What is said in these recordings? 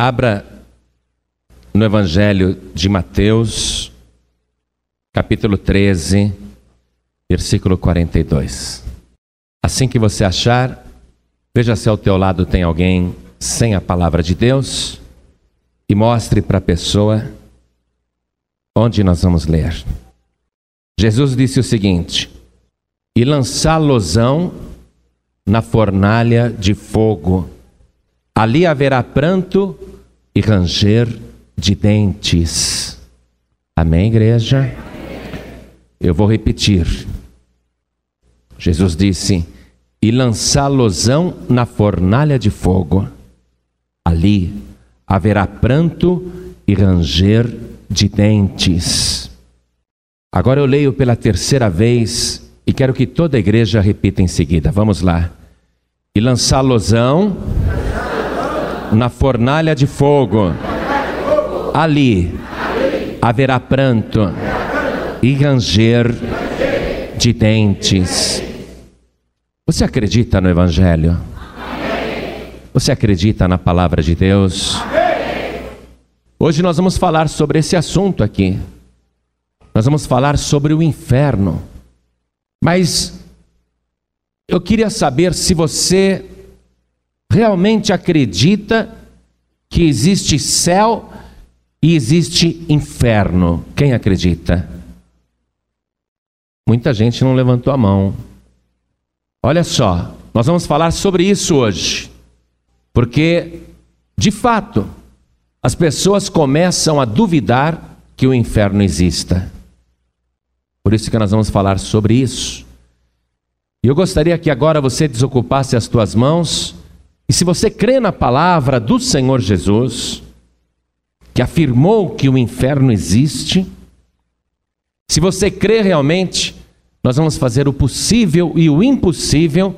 Abra no Evangelho de Mateus, capítulo 13, versículo 42. Assim que você achar, veja se ao teu lado tem alguém sem a palavra de Deus e mostre para a pessoa onde nós vamos ler. Jesus disse o seguinte: E lançá-losão na fornalha de fogo, ali haverá pranto e ranger de dentes. Amém, igreja? Eu vou repetir. Jesus disse: E lançá-losão na fornalha de fogo, ali haverá pranto e ranger de dentes. Agora eu leio pela terceira vez e quero que toda a igreja repita em seguida. Vamos lá. E lançá-losão na fornalha de fogo. Ali haverá pranto e ranger de dentes. Você acredita no Evangelho? Você acredita na palavra de Deus? Hoje nós vamos falar sobre esse assunto aqui. Nós vamos falar sobre o inferno. Mas eu queria saber se você realmente acredita que existe céu e existe inferno. Quem acredita? Muita gente não levantou a mão. Olha só, nós vamos falar sobre isso hoje. Porque, de fato, as pessoas começam a duvidar que o inferno exista. Por isso que nós vamos falar sobre isso. E eu gostaria que agora você desocupasse as tuas mãos e se você crê na palavra do Senhor Jesus, que afirmou que o inferno existe, se você crê realmente, nós vamos fazer o possível e o impossível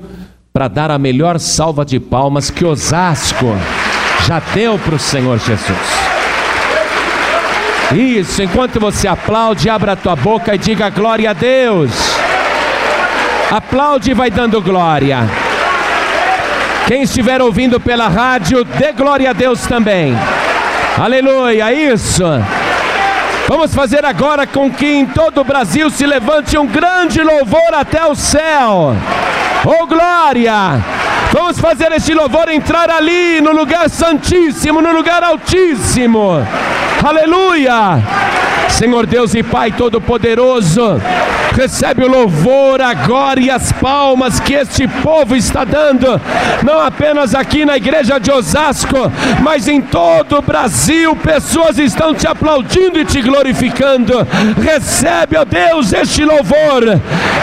para dar a melhor salva de palmas que Osasco já deu para o Senhor Jesus. Isso, enquanto você aplaude, abra a tua boca e diga glória a Deus. Aplaude e vai dando glória. Quem estiver ouvindo pela rádio, dê glória a Deus também. Aleluia, isso. Vamos fazer agora com que em todo o Brasil se levante um grande louvor até o céu. Oh glória! Vamos fazer este louvor entrar ali no lugar santíssimo, no lugar altíssimo. Aleluia! Senhor Deus e Pai Todo-Poderoso, recebe o louvor agora e as palmas que este povo está dando, não apenas aqui na igreja de Osasco, mas em todo o Brasil, pessoas estão te aplaudindo e te glorificando. Recebe, ó Deus, este louvor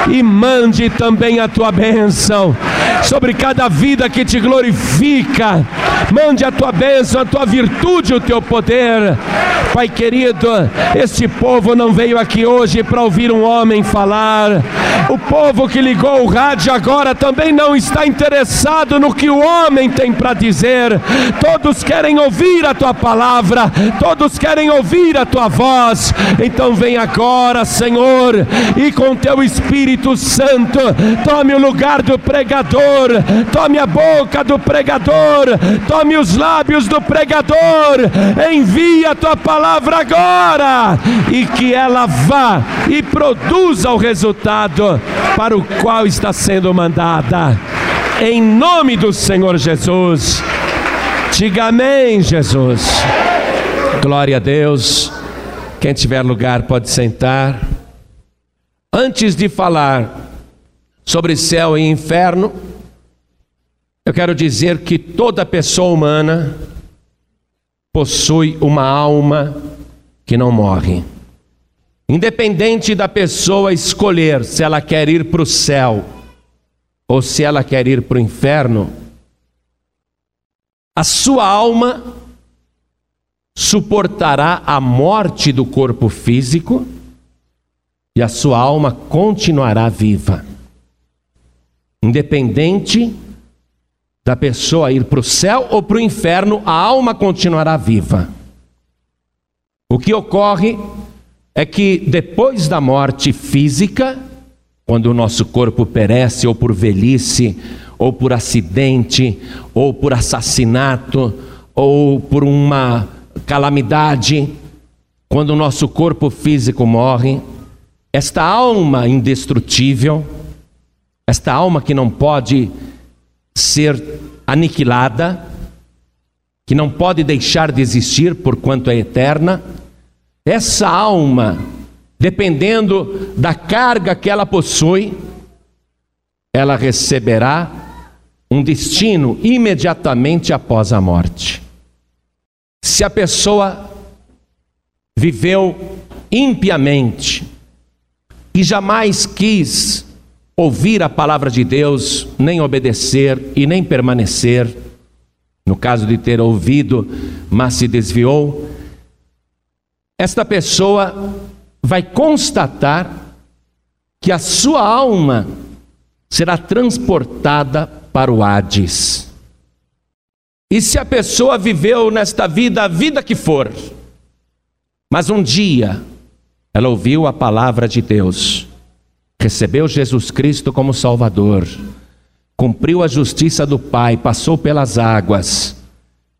e mande também a tua bênção sobre cada vida que te glorifica. Mande a tua bênção, a tua virtude, o teu poder. Pai querido, este povo não veio aqui hoje para ouvir um homem falar. O povo que ligou o rádio agora também não está interessado no que o homem tem para dizer. Todos querem ouvir a tua palavra, todos querem ouvir a tua voz. Então vem agora, Senhor, e com teu Espírito Santo, tome o lugar do pregador, tome a boca do pregador, tome os lábios do pregador, envia a tua palavra agora e que ela vá e produza o resultado para o qual está sendo mandada. Em nome do Senhor Jesus. Diga amém, Jesus. Glória a Deus. Quem tiver lugar pode sentar. Antes de falar sobre céu e inferno, eu quero dizer que toda pessoa humana possui uma alma que não morre. Independente da pessoa escolher se ela quer ir para o céu ou se ela quer ir para o inferno, a sua alma suportará a morte do corpo físico e a sua alma continuará viva. Independente da pessoa ir para o céu ou para o inferno, a alma continuará viva. O que ocorre é que depois da morte física, quando o nosso corpo perece ou por velhice, ou por acidente, ou por assassinato, ou por uma calamidade, quando o nosso corpo físico morre, esta alma indestrutível, esta alma que não pode ser aniquilada, que não pode deixar de existir por quanto é eterna, essa alma, dependendo da carga que ela possui, ela receberá um destino imediatamente após a morte. Se a pessoa viveu impiamente e jamais quis ouvir a palavra de Deus, nem obedecer e nem permanecer, no caso de ter ouvido, mas se desviou, esta pessoa vai constatar que a sua alma será transportada para o Hades. E se a pessoa viveu nesta vida a vida que for, mas um dia ela ouviu a palavra de Deus, recebeu Jesus Cristo como Salvador, cumpriu a justiça do Pai, passou pelas águas,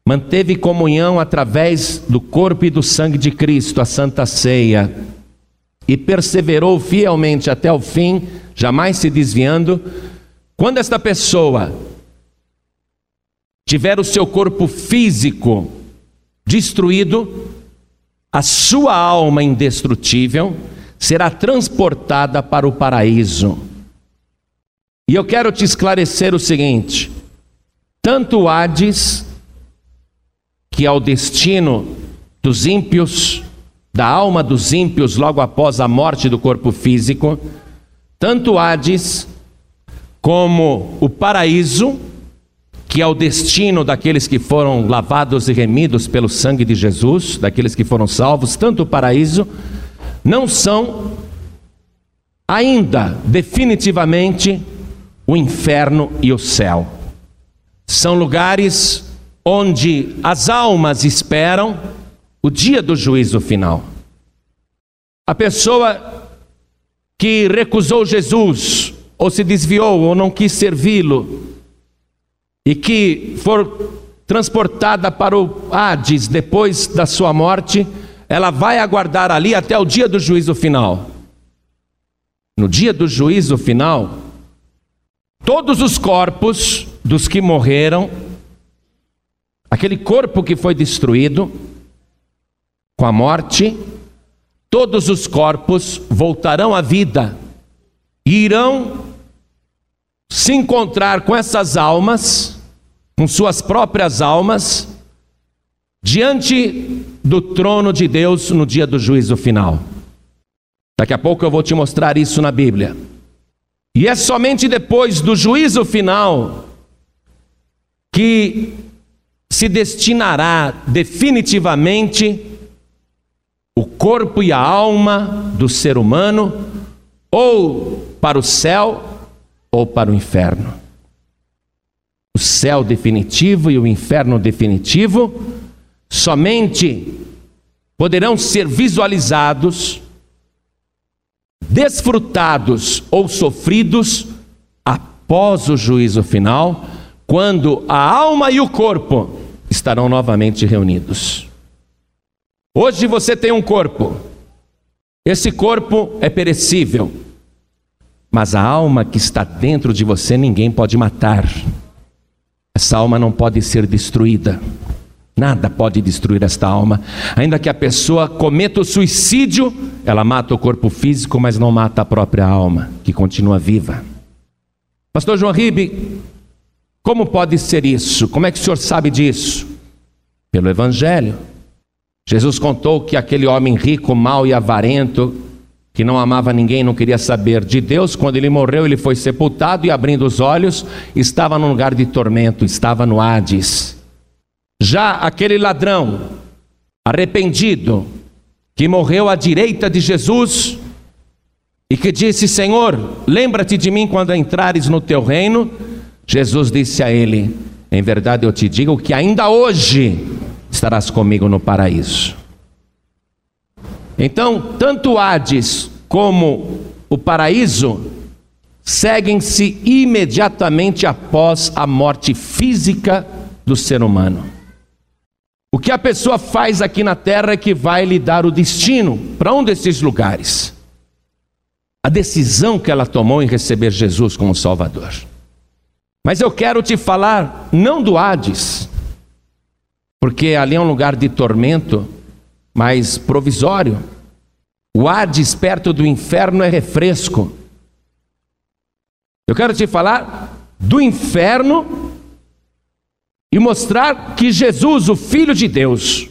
manteve comunhão através do corpo e do sangue de Cristo, a Santa Ceia, e perseverou fielmente até o fim, jamais se desviando. Quando esta pessoa tiver o seu corpo físico destruído, a sua alma indestrutível será transportada para o paraíso. E eu quero te esclarecer o seguinte: tanto Hades, que é o destino dos ímpios, da alma dos ímpios logo após a morte do corpo físico, tanto Hades como o paraíso, que é o destino daqueles que foram lavados e remidos pelo sangue de Jesus, daqueles que foram salvos, tanto o paraíso, não são ainda definitivamente o inferno e o céu. São lugares onde as almas esperam o dia do juízo final. A pessoa que recusou Jesus, ou se desviou, ou não quis servi-lo, e que for transportada para o Hades depois da sua morte, ela vai aguardar ali até o dia do juízo final. No dia do juízo final, todos os corpos dos que morreram, aquele corpo que foi destruído com a morte, todos os corpos voltarão à vida e irão se encontrar com essas almas com suas próprias almas, diante do trono de Deus no dia do juízo final. Daqui a pouco eu vou te mostrar isso na Bíblia. E é somente depois do juízo final que se destinará definitivamente o corpo e a alma do ser humano ou para o céu ou para o inferno o céu definitivo e o inferno definitivo somente poderão ser visualizados, desfrutados ou sofridos após o juízo final, quando a alma e o corpo estarão novamente reunidos. Hoje você tem um corpo, esse corpo é perecível, mas a alma que está dentro de você ninguém pode matar. Essa alma não pode ser destruída. Nada pode destruir esta alma. Ainda que a pessoa cometa o suicídio, ela mata o corpo físico, mas não mata a própria alma, que continua viva. Pastor João Ribe, como pode ser isso? Como é que o senhor sabe disso? Pelo Evangelho. Jesus contou que aquele homem rico, mau e avarento, que não amava ninguém, não queria saber de Deus, quando ele morreu, ele foi sepultado e abrindo os olhos, estava num lugar de tormento, estava no Hades. Já aquele ladrão, arrependido, que morreu à direita de Jesus e que disse: Senhor, lembra-te de mim quando entrares no teu reino. Jesus disse a ele: Em verdade eu te digo que ainda hoje estarás comigo no paraíso. Então, tanto Hades como o paraíso seguem-se imediatamente após a morte física do ser humano. O que a pessoa faz aqui na terra é que vai lhe dar o destino para um desses lugares. A decisão que ela tomou em receber Jesus como Salvador. Mas eu quero te falar não do Hades, porque ali é um lugar de tormento, mas provisório. O Hades perto do inferno é refresco. Eu quero te falar do inferno e mostrar que Jesus, o Filho de Deus,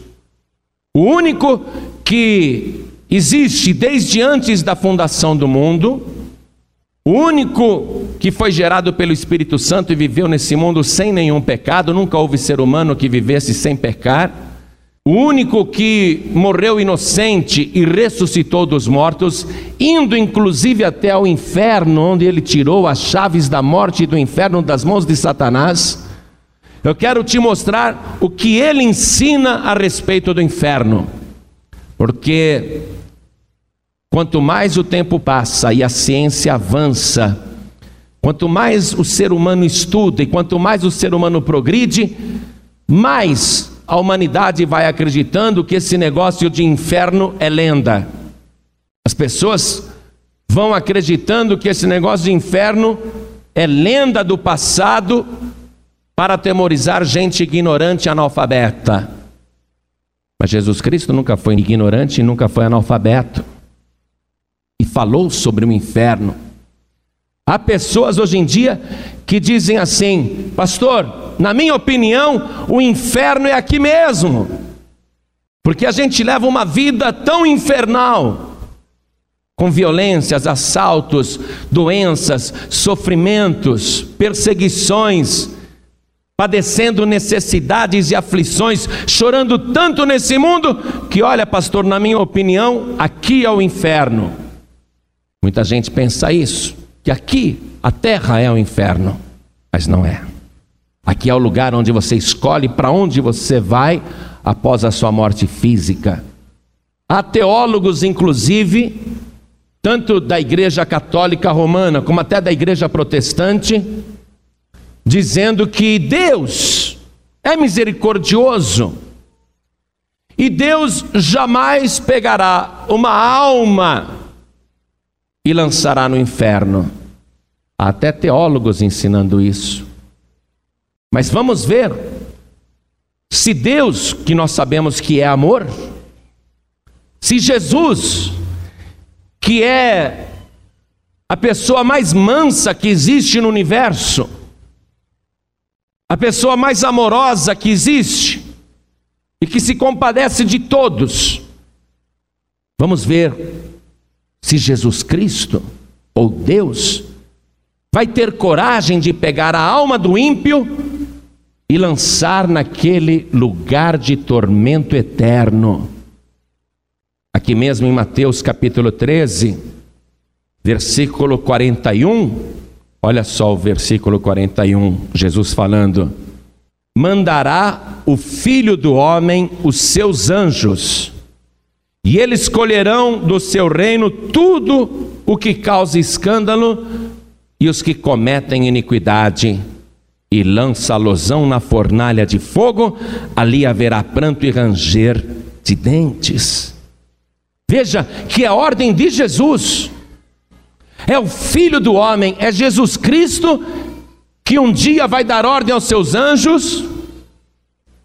o único que existe desde antes da fundação do mundo, o único que foi gerado pelo Espírito Santo e viveu nesse mundo sem nenhum pecado, nunca houve ser humano que vivesse sem pecar, o único que morreu inocente e ressuscitou dos mortos, indo inclusive até ao inferno, onde ele tirou as chaves da morte e do inferno das mãos de Satanás. Eu quero te mostrar o que ele ensina a respeito do inferno, porque quanto mais o tempo passa e a ciência avança, quanto mais o ser humano estuda e quanto mais o ser humano progride, mais a humanidade vai acreditando que esse negócio de inferno é lenda. As pessoas vão acreditando que esse negócio de inferno é lenda do passado para atemorizar gente ignorante e analfabeta. Mas Jesus Cristo nunca foi ignorante e nunca foi analfabeto. E falou sobre o inferno. Há pessoas hoje em dia que dizem assim: Pastor, na minha opinião, o inferno é aqui mesmo, porque a gente leva uma vida tão infernal, com violências, assaltos, doenças, sofrimentos, perseguições, padecendo necessidades e aflições, chorando tanto nesse mundo, que olha, pastor, na minha opinião, aqui é o inferno. Muita gente pensa isso que aqui a terra é o inferno, mas não é. Aqui é o lugar onde você escolhe para onde você vai após a sua morte física. Há teólogos, inclusive, tanto da Igreja Católica Romana como até da Igreja Protestante, dizendo que Deus é misericordioso e Deus jamais pegará uma alma e lançará no inferno. Há até teólogos ensinando isso. Mas vamos ver se Deus, que nós sabemos que é amor, se Jesus, que é a pessoa mais mansa que existe no universo, a pessoa mais amorosa que existe e que se compadece de todos, vamos ver se Jesus Cristo ou Deus vai ter coragem de pegar a alma do ímpio e lançar naquele lugar de tormento eterno. Aqui mesmo em Mateus capítulo 13, versículo 41, olha só o versículo 41, Jesus falando: Mandará o filho do homem os seus anjos e eles colherão do seu reino tudo o que causa escândalo e os que cometem iniquidade, e lança-losão na fornalha de fogo, ali haverá pranto e ranger de dentes. Veja que é a ordem de Jesus, é o Filho do homem, é Jesus Cristo, que um dia vai dar ordem aos seus anjos,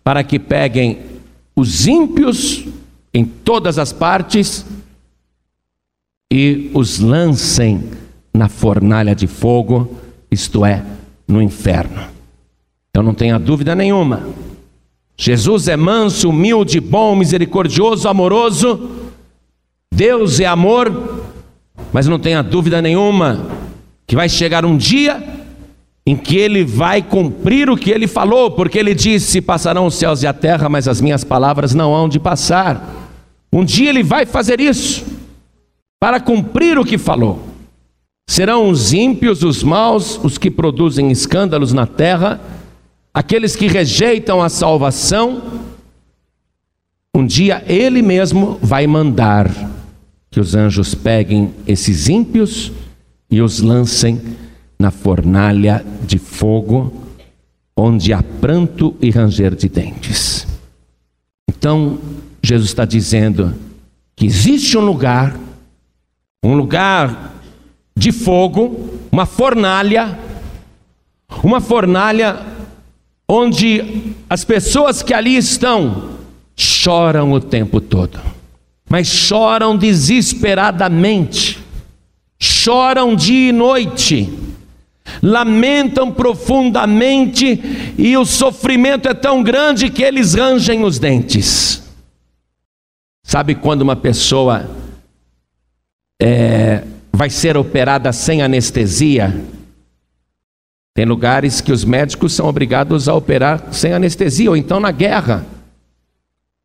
para que peguem os ímpios em todas as partes e os lancem na fornalha de fogo, isto é, no inferno. Então não tenha dúvida nenhuma. Jesus é manso, humilde, bom, misericordioso, amoroso. Deus é amor, mas não tenha dúvida nenhuma que vai chegar um dia em que ele vai cumprir o que ele falou, porque ele disse: Passarão os céus e a terra, mas as minhas palavras não hão de passar. Um dia ele vai fazer isso, para cumprir o que falou. Serão os ímpios, os maus, os que produzem escândalos na terra, aqueles que rejeitam a salvação. Um dia ele mesmo vai mandar que os anjos peguem esses ímpios e os lancem na fornalha de fogo, onde há pranto e ranger de dentes. Então, Jesus está dizendo que existe um lugar, um lugar de fogo, uma fornalha, uma fornalha onde as pessoas que ali estão choram o tempo todo, mas choram desesperadamente, choram dia e noite, lamentam profundamente e o sofrimento é tão grande que eles rangem os dentes. Sabe quando uma pessoa é, vai ser operada sem anestesia? Tem lugares que os médicos são obrigados a operar sem anestesia, ou então na guerra.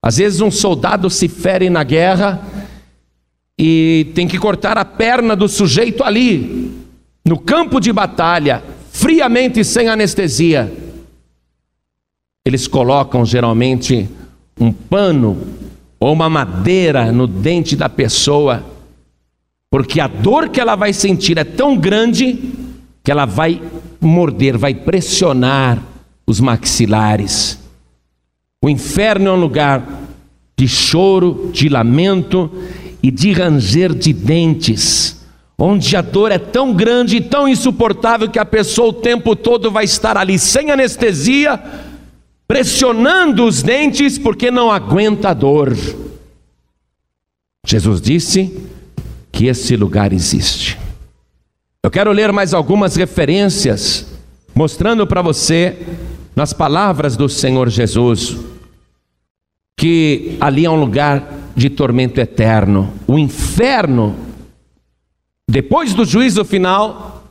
Às vezes um soldado se fere na guerra e tem que cortar a perna do sujeito ali, no campo de batalha, friamente sem anestesia. Eles colocam geralmente um pano ou uma madeira no dente da pessoa, porque a dor que ela vai sentir é tão grande que ela vai morder, vai pressionar os maxilares. O inferno é um lugar de choro, de lamento e de ranger de dentes, onde a dor é tão grande e tão insuportável que a pessoa o tempo todo vai estar ali sem anestesia, pressionando os dentes porque não aguenta a dor. Jesus disse que esse lugar existe. Eu quero ler mais algumas referências, mostrando para você, nas palavras do Senhor Jesus, que ali é um lugar de tormento eterno. O inferno, depois do juízo final,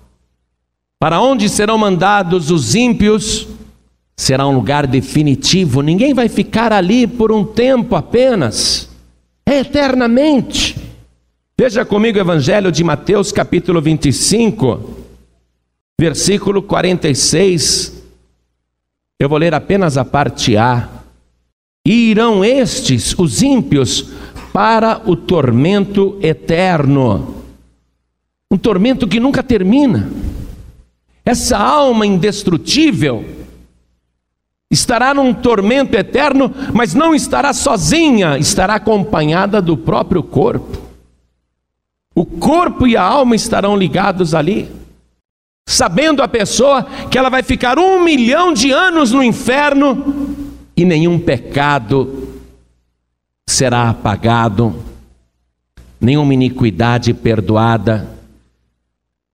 para onde serão mandados os ímpios, será um lugar definitivo. Ninguém vai ficar ali por um tempo apenas, é eternamente. Veja comigo o Evangelho de Mateus, capítulo 25, versículo 46. Eu vou ler apenas a parte A. Irão estes, os ímpios, para o tormento eterno. Um tormento que nunca termina. Essa alma indestrutível estará num tormento eterno, mas não estará sozinha, estará acompanhada do próprio corpo. O corpo e a alma estarão ligados ali. Sabendo a pessoa que ela vai ficar um milhão de anos no inferno e nenhum pecado será apagado, nenhuma iniquidade perdoada.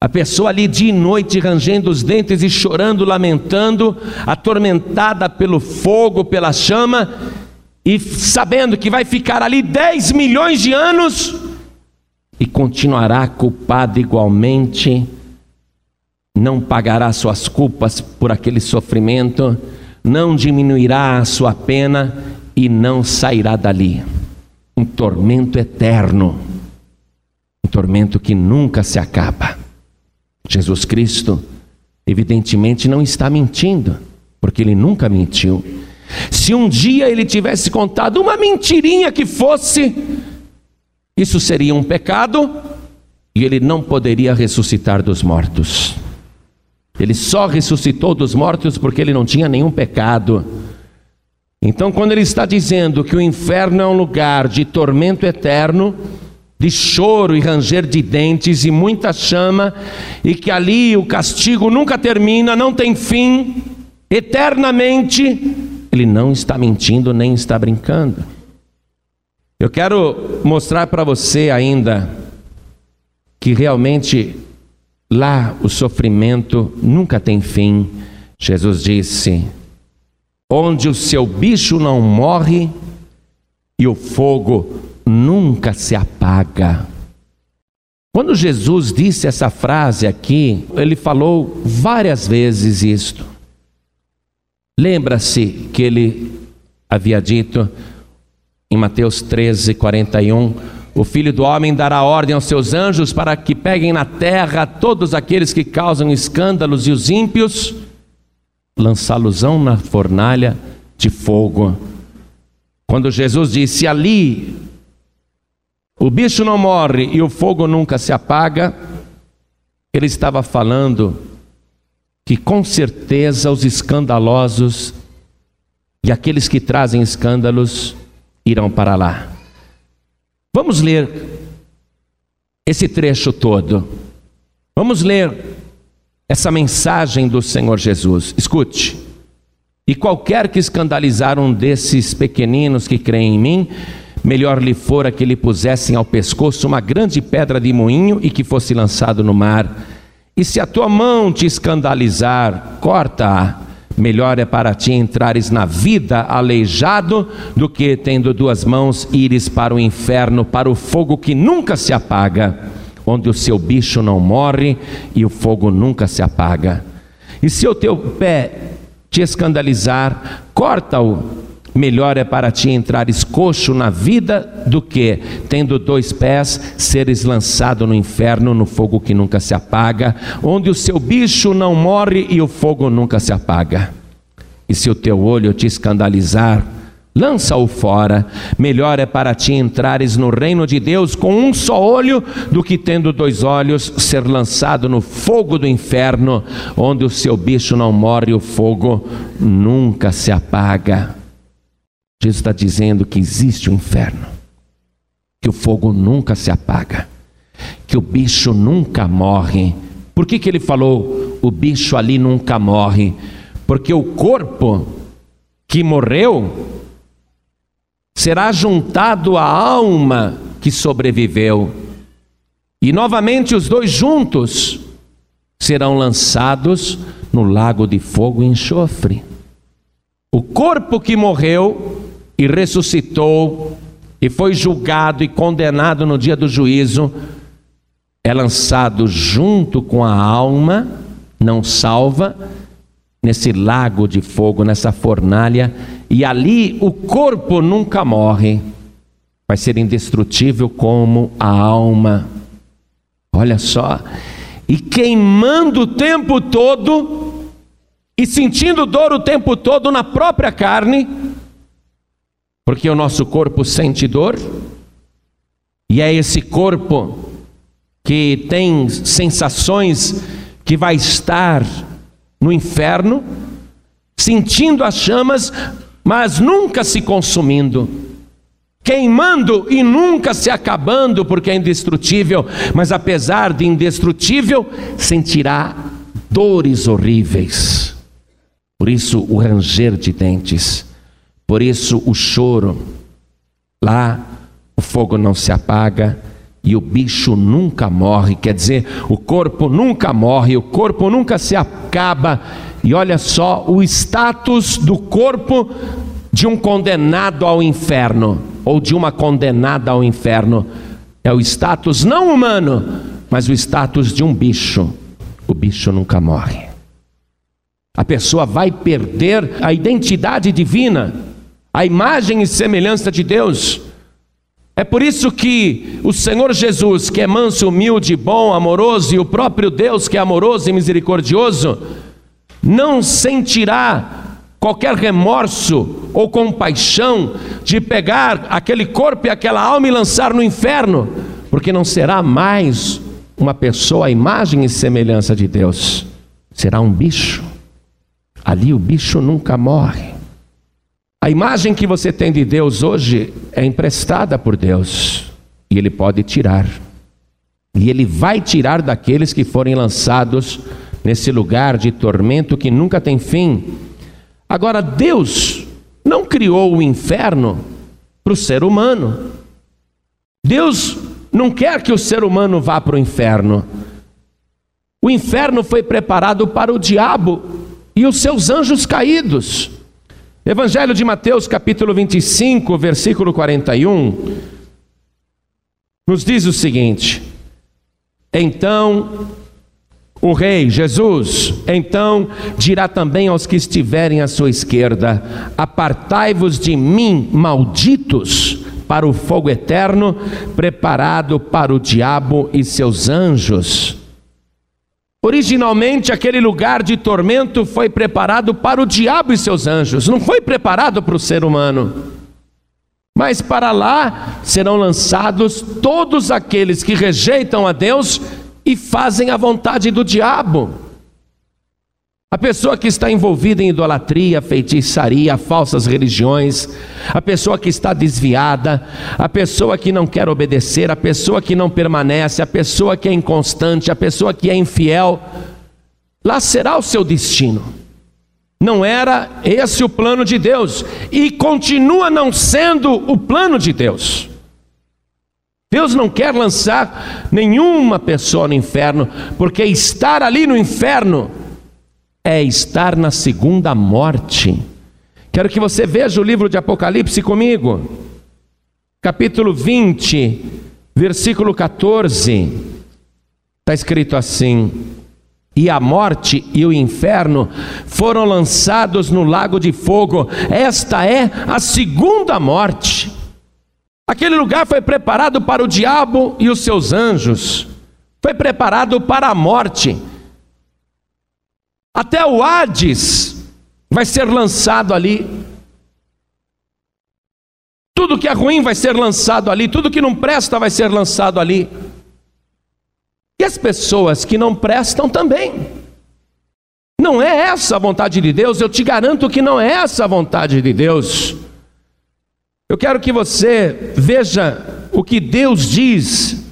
A pessoa ali dia e noite rangendo os dentes e chorando, lamentando, atormentada pelo fogo, pela chama, e sabendo que vai ficar ali 10 milhões de anos e continuará culpada igualmente, não pagará suas culpas por aquele sofrimento não diminuirá a sua pena e não sairá dali. Um tormento eterno, um tormento que nunca se acaba. Jesus Cristo, evidentemente, não está mentindo, porque ele nunca mentiu. Se um dia ele tivesse contado uma mentirinha que fosse, isso seria um pecado e ele não poderia ressuscitar dos mortos. Ele só ressuscitou dos mortos porque ele não tinha nenhum pecado. Então, quando ele está dizendo que o inferno é um lugar de tormento eterno, de choro e ranger de dentes e muita chama, e que ali o castigo nunca termina, não tem fim, eternamente, ele não está mentindo nem está brincando. Eu quero mostrar para você ainda que realmente Lá o sofrimento nunca tem fim. Jesus disse: onde o seu bicho não morre e o fogo nunca se apaga. Quando Jesus disse essa frase aqui, ele falou várias vezes isto. Lembra-se que ele havia dito em Mateus 13, 41, o filho do homem dará ordem aos seus anjos para que peguem na terra todos aqueles que causam escândalos e os ímpios, lançá-los-ão na fornalha de fogo. Quando Jesus disse ali, o bicho não morre e o fogo nunca se apaga, ele estava falando que com certeza os escandalosos e aqueles que trazem escândalos irão para lá. Vamos ler esse trecho todo. Vamos ler essa mensagem do Senhor Jesus. Escute. E qualquer que escandalizar um desses pequeninos que creem em mim, melhor lhe fora que lhe pusessem ao pescoço uma grande pedra de moinho e que fosse lançado no mar. E se a tua mão te escandalizar, corta-a. Melhor é para ti entrares na vida aleijado do que, tendo duas mãos, ires para o inferno, para o fogo que nunca se apaga, onde o seu bicho não morre e o fogo nunca se apaga. E se o teu pé te escandalizar, corta-o. Melhor é para ti entrares coxo na vida do que, tendo dois pés, seres lançado no inferno, no fogo que nunca se apaga, onde o seu bicho não morre e o fogo nunca se apaga. E se o teu olho te escandalizar, lança-o fora. Melhor é para ti entrares no reino de Deus com um só olho, do que tendo dois olhos, ser lançado no fogo do inferno, onde o seu bicho não morre e o fogo nunca se apaga. Jesus está dizendo que existe um inferno, que o fogo nunca se apaga, que o bicho nunca morre. Por que, que ele falou o bicho ali nunca morre? Porque o corpo que morreu será juntado à alma que sobreviveu, e novamente os dois juntos serão lançados no lago de fogo e enxofre. O corpo que morreu e ressuscitou e foi julgado e condenado no dia do juízo, é lançado junto com a alma não salva nesse lago de fogo, nessa fornalha, e ali o corpo nunca morre, vai ser indestrutível como a alma. Olha só, e queimando o tempo todo e sentindo dor o tempo todo na própria carne, porque o nosso corpo sente dor, e é esse corpo que tem sensações que vai estar no inferno, sentindo as chamas, mas nunca se consumindo, queimando e nunca se acabando, porque é indestrutível, mas apesar de indestrutível, sentirá dores horríveis. Por isso, o ranger de dentes. Por isso o choro, lá o fogo não se apaga e o bicho nunca morre, quer dizer, o corpo nunca morre, o corpo nunca se acaba. E olha só o status do corpo de um condenado ao inferno ou de uma condenada ao inferno. É o status não humano, mas o status de um bicho. O bicho nunca morre. A pessoa vai perder a identidade divina a imagem e semelhança de Deus. É por isso que o Senhor Jesus, que é manso, humilde, bom, amoroso, e o próprio Deus, que é amoroso e misericordioso, não sentirá qualquer remorso ou compaixão de pegar aquele corpo e aquela alma e lançar no inferno, porque não será mais uma pessoa à imagem e semelhança de Deus, será um bicho. Ali o bicho nunca morre. A imagem que você tem de Deus hoje é emprestada por Deus e Ele pode tirar. E Ele vai tirar daqueles que forem lançados nesse lugar de tormento que nunca tem fim. Agora, Deus não criou o inferno para o ser humano. Deus não quer que o ser humano vá para o inferno. O inferno foi preparado para o diabo e os seus anjos caídos. Evangelho de Mateus, capítulo 25, versículo 41, nos diz o seguinte: Então o rei Jesus, então dirá também aos que estiverem à sua esquerda: Apartai-vos de mim, malditos, para o fogo eterno, preparado para o diabo e seus anjos. Originalmente, aquele lugar de tormento foi preparado para o diabo e seus anjos, não foi preparado para o ser humano. Mas para lá serão lançados todos aqueles que rejeitam a Deus e fazem a vontade do diabo. A pessoa que está envolvida em idolatria, feitiçaria, falsas religiões, a pessoa que está desviada, a pessoa que não quer obedecer, a pessoa que não permanece, a pessoa que é inconstante, a pessoa que é infiel, lá será o seu destino. Não era esse o plano de Deus e continua não sendo o plano de Deus. Deus não quer lançar nenhuma pessoa no inferno, porque estar ali no inferno é estar na segunda morte. Quero que você veja o livro de Apocalipse comigo, capítulo 20, versículo 14. Está escrito assim: E a morte e o inferno foram lançados no lago de fogo, esta é a segunda morte. Aquele lugar foi preparado para o diabo e os seus anjos, foi preparado para a morte. Até o Hades vai ser lançado ali. Tudo que é ruim vai ser lançado ali, tudo que não presta vai ser lançado ali. E as pessoas que não prestam também. Não é essa a vontade de Deus, eu te garanto que não é essa a vontade de Deus. Eu quero que você veja o que Deus diz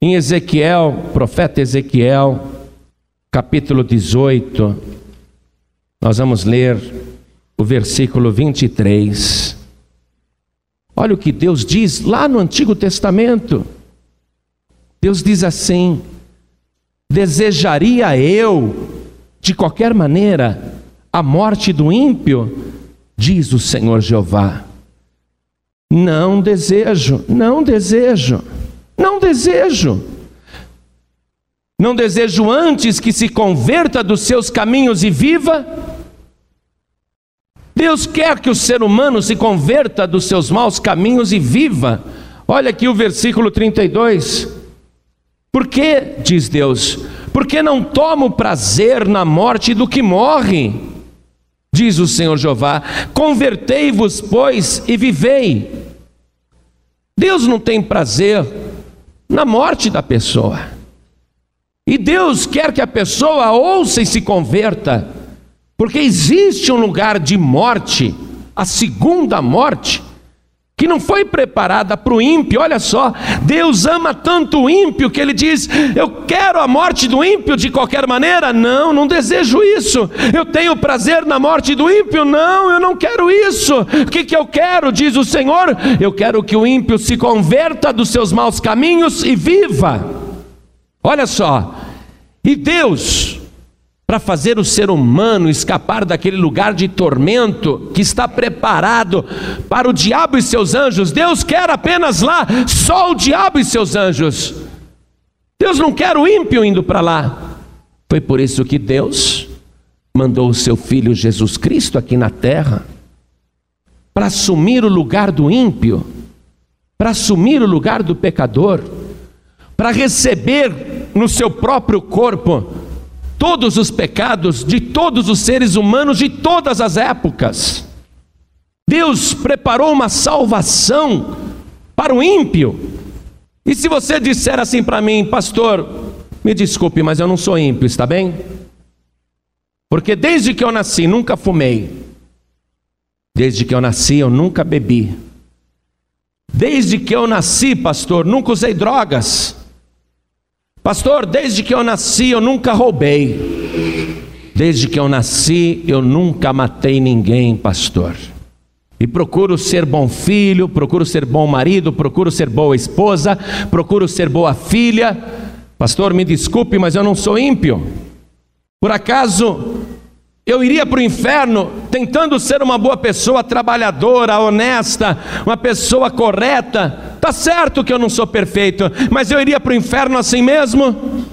em Ezequiel, profeta Ezequiel, capítulo 18, nós vamos ler o versículo 23. Olha o que Deus diz lá no Antigo Testamento. Deus diz assim: Desejaria eu, de qualquer maneira, a morte do ímpio, diz o Senhor Jeová. Não desejo, não desejo, não desejo. Não desejo antes que se converta dos seus caminhos e viva? Deus quer que o ser humano se converta dos seus maus caminhos e viva. Olha aqui o versículo 32. Por que, diz Deus, porque não tomo prazer na morte do que morre? Diz o Senhor Jeová: Convertei-vos, pois, e vivei. Deus não tem prazer na morte da pessoa. E Deus quer que a pessoa ouça e se converta, porque existe um lugar de morte, a segunda morte, que não foi preparada para o ímpio. Olha só, Deus ama tanto o ímpio que ele diz: Eu quero a morte do ímpio de qualquer maneira? Não, não desejo isso. Eu tenho prazer na morte do ímpio? Não, eu não quero isso. O que, que eu quero, diz o Senhor? Eu quero que o ímpio se converta dos seus maus caminhos e viva. Olha só, e Deus, para fazer o ser humano escapar daquele lugar de tormento que está preparado para o diabo e seus anjos, Deus quer apenas lá só o diabo e seus anjos. Deus não quer o ímpio indo para lá. Foi por isso que Deus mandou o seu filho Jesus Cristo aqui na terra para assumir o lugar do ímpio, para assumir o lugar do pecador para receber no seu próprio corpo todos os pecados de todos os seres humanos de todas as épocas. Deus preparou uma salvação para o ímpio. E se você disser assim para mim, pastor, me desculpe, mas eu não sou ímpio, está bem? Porque desde que eu nasci nunca fumei. Desde que eu nasci eu nunca bebi. Desde que eu nasci, pastor, nunca usei drogas. Pastor, desde que eu nasci eu nunca roubei. Desde que eu nasci eu nunca matei ninguém, pastor. E procuro ser bom filho, procuro ser bom marido, procuro ser boa esposa, procuro ser boa filha. Pastor, me desculpe, mas eu não sou ímpio. Por acaso eu iria para o inferno tentando ser uma boa pessoa, trabalhadora, honesta, uma pessoa correta. Tá certo que eu não sou perfeito, mas eu iria para o inferno assim mesmo?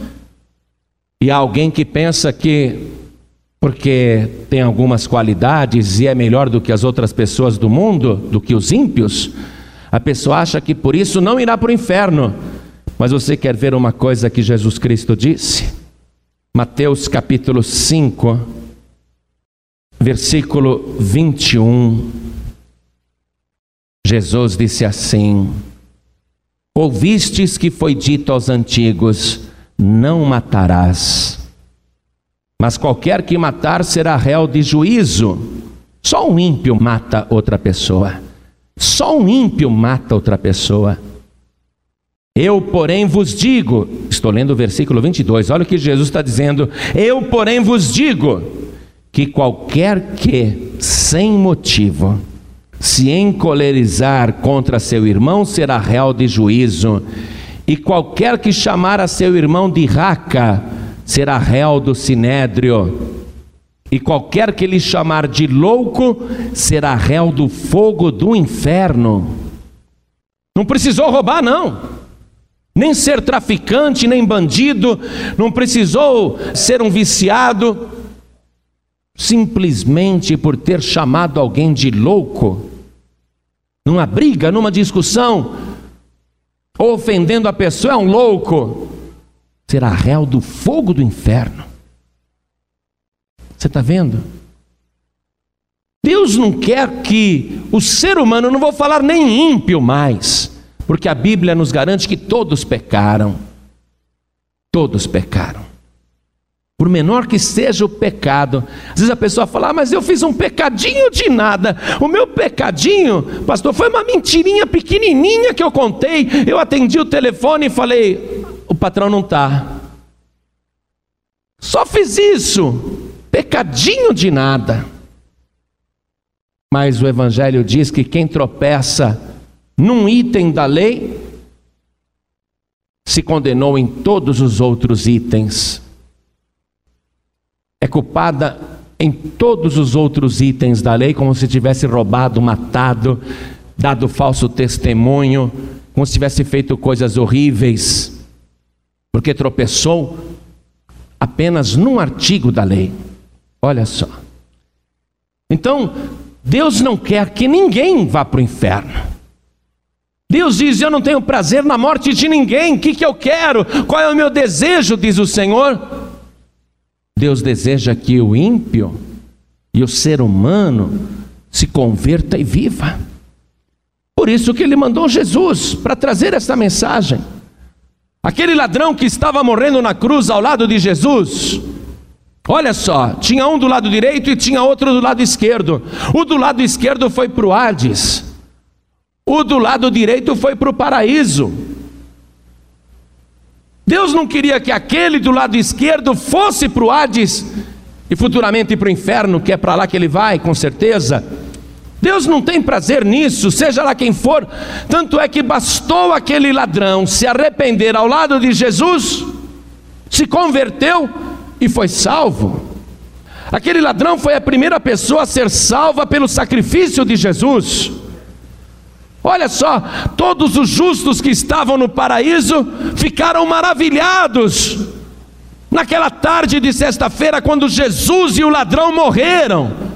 E há alguém que pensa que porque tem algumas qualidades e é melhor do que as outras pessoas do mundo, do que os ímpios, a pessoa acha que por isso não irá para o inferno. Mas você quer ver uma coisa que Jesus Cristo disse? Mateus capítulo 5, versículo 21, Jesus disse assim: Ouvistes que foi dito aos antigos: Não matarás. Mas qualquer que matar será réu de juízo. Só um ímpio mata outra pessoa. Só um ímpio mata outra pessoa. Eu, porém, vos digo, estou lendo o versículo 22, olha o que Jesus está dizendo. Eu, porém, vos digo que qualquer que, sem motivo, se encolerizar contra seu irmão será réu de juízo, e qualquer que chamar a seu irmão de raca será réu do sinédrio, e qualquer que lhe chamar de louco será réu do fogo do inferno. Não precisou roubar, não. Nem ser traficante, nem bandido, não precisou ser um viciado, simplesmente por ter chamado alguém de louco, numa briga, numa discussão, ofendendo a pessoa, é um louco, será réu do fogo do inferno. Você está vendo? Deus não quer que o ser humano, não vou falar nem ímpio mais, porque a Bíblia nos garante que todos pecaram. Todos pecaram. Por menor que seja o pecado, às vezes a pessoa fala, ah, mas eu fiz um pecadinho de nada. O meu pecadinho, pastor, foi uma mentirinha pequenininha que eu contei. Eu atendi o telefone e falei, o patrão não está. Só fiz isso, pecadinho de nada. Mas o Evangelho diz que quem tropeça num item da lei, se condenou em todos os outros itens. É culpada em todos os outros itens da lei, como se tivesse roubado, matado, dado falso testemunho, como se tivesse feito coisas horríveis, porque tropeçou apenas num artigo da lei. Olha só. Então, Deus não quer que ninguém vá para o inferno. Deus diz: Eu não tenho prazer na morte de ninguém, o que, que eu quero? Qual é o meu desejo? Diz o Senhor. Deus deseja que o ímpio e o ser humano se converta e viva. Por isso que ele mandou Jesus para trazer essa mensagem. Aquele ladrão que estava morrendo na cruz ao lado de Jesus, olha só, tinha um do lado direito e tinha outro do lado esquerdo. O do lado esquerdo foi para o Hades, o do lado direito foi para o paraíso. Deus não queria que aquele do lado esquerdo fosse para o Hades e futuramente para o inferno, que é para lá que ele vai, com certeza. Deus não tem prazer nisso, seja lá quem for. Tanto é que bastou aquele ladrão se arrepender ao lado de Jesus, se converteu e foi salvo. Aquele ladrão foi a primeira pessoa a ser salva pelo sacrifício de Jesus. Olha só, todos os justos que estavam no paraíso ficaram maravilhados. Naquela tarde de sexta-feira, quando Jesus e o ladrão morreram,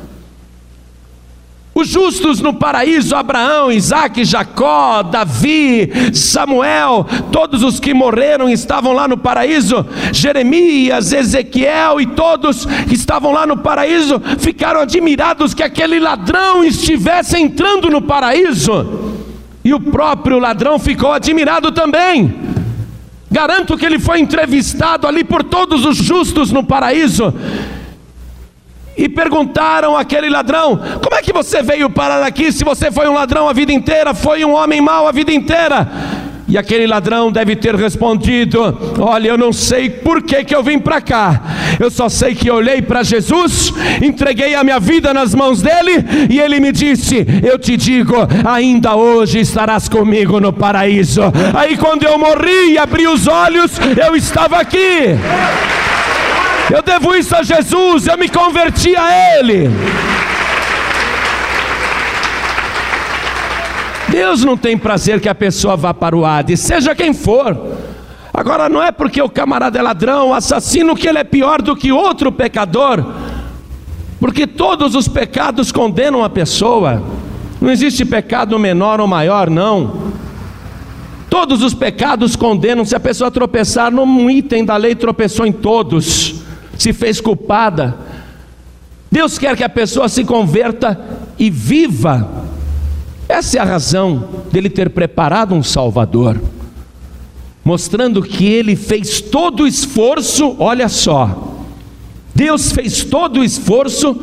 os justos no paraíso, Abraão, Isaac, Jacó, Davi, Samuel, todos os que morreram estavam lá no paraíso, Jeremias, Ezequiel e todos que estavam lá no paraíso ficaram admirados que aquele ladrão estivesse entrando no paraíso. E o próprio ladrão ficou admirado também. Garanto que ele foi entrevistado ali por todos os justos no paraíso e perguntaram àquele ladrão: Como é que você veio parar aqui se você foi um ladrão a vida inteira, foi um homem mau a vida inteira? E aquele ladrão deve ter respondido: Olha, eu não sei por que, que eu vim para cá, eu só sei que olhei para Jesus, entreguei a minha vida nas mãos dele, e ele me disse: Eu te digo, ainda hoje estarás comigo no paraíso. Aí, quando eu morri e abri os olhos, eu estava aqui. Eu devo isso a Jesus, eu me converti a Ele. Deus não tem prazer que a pessoa vá para o Hades, seja quem for. Agora, não é porque o camarada é ladrão, assassino, que ele é pior do que outro pecador, porque todos os pecados condenam a pessoa, não existe pecado menor ou maior, não. Todos os pecados condenam, se a pessoa tropeçar num item da lei, tropeçou em todos se fez culpada. Deus quer que a pessoa se converta e viva. Essa é a razão dele ter preparado um Salvador, mostrando que ele fez todo o esforço, olha só, Deus fez todo o esforço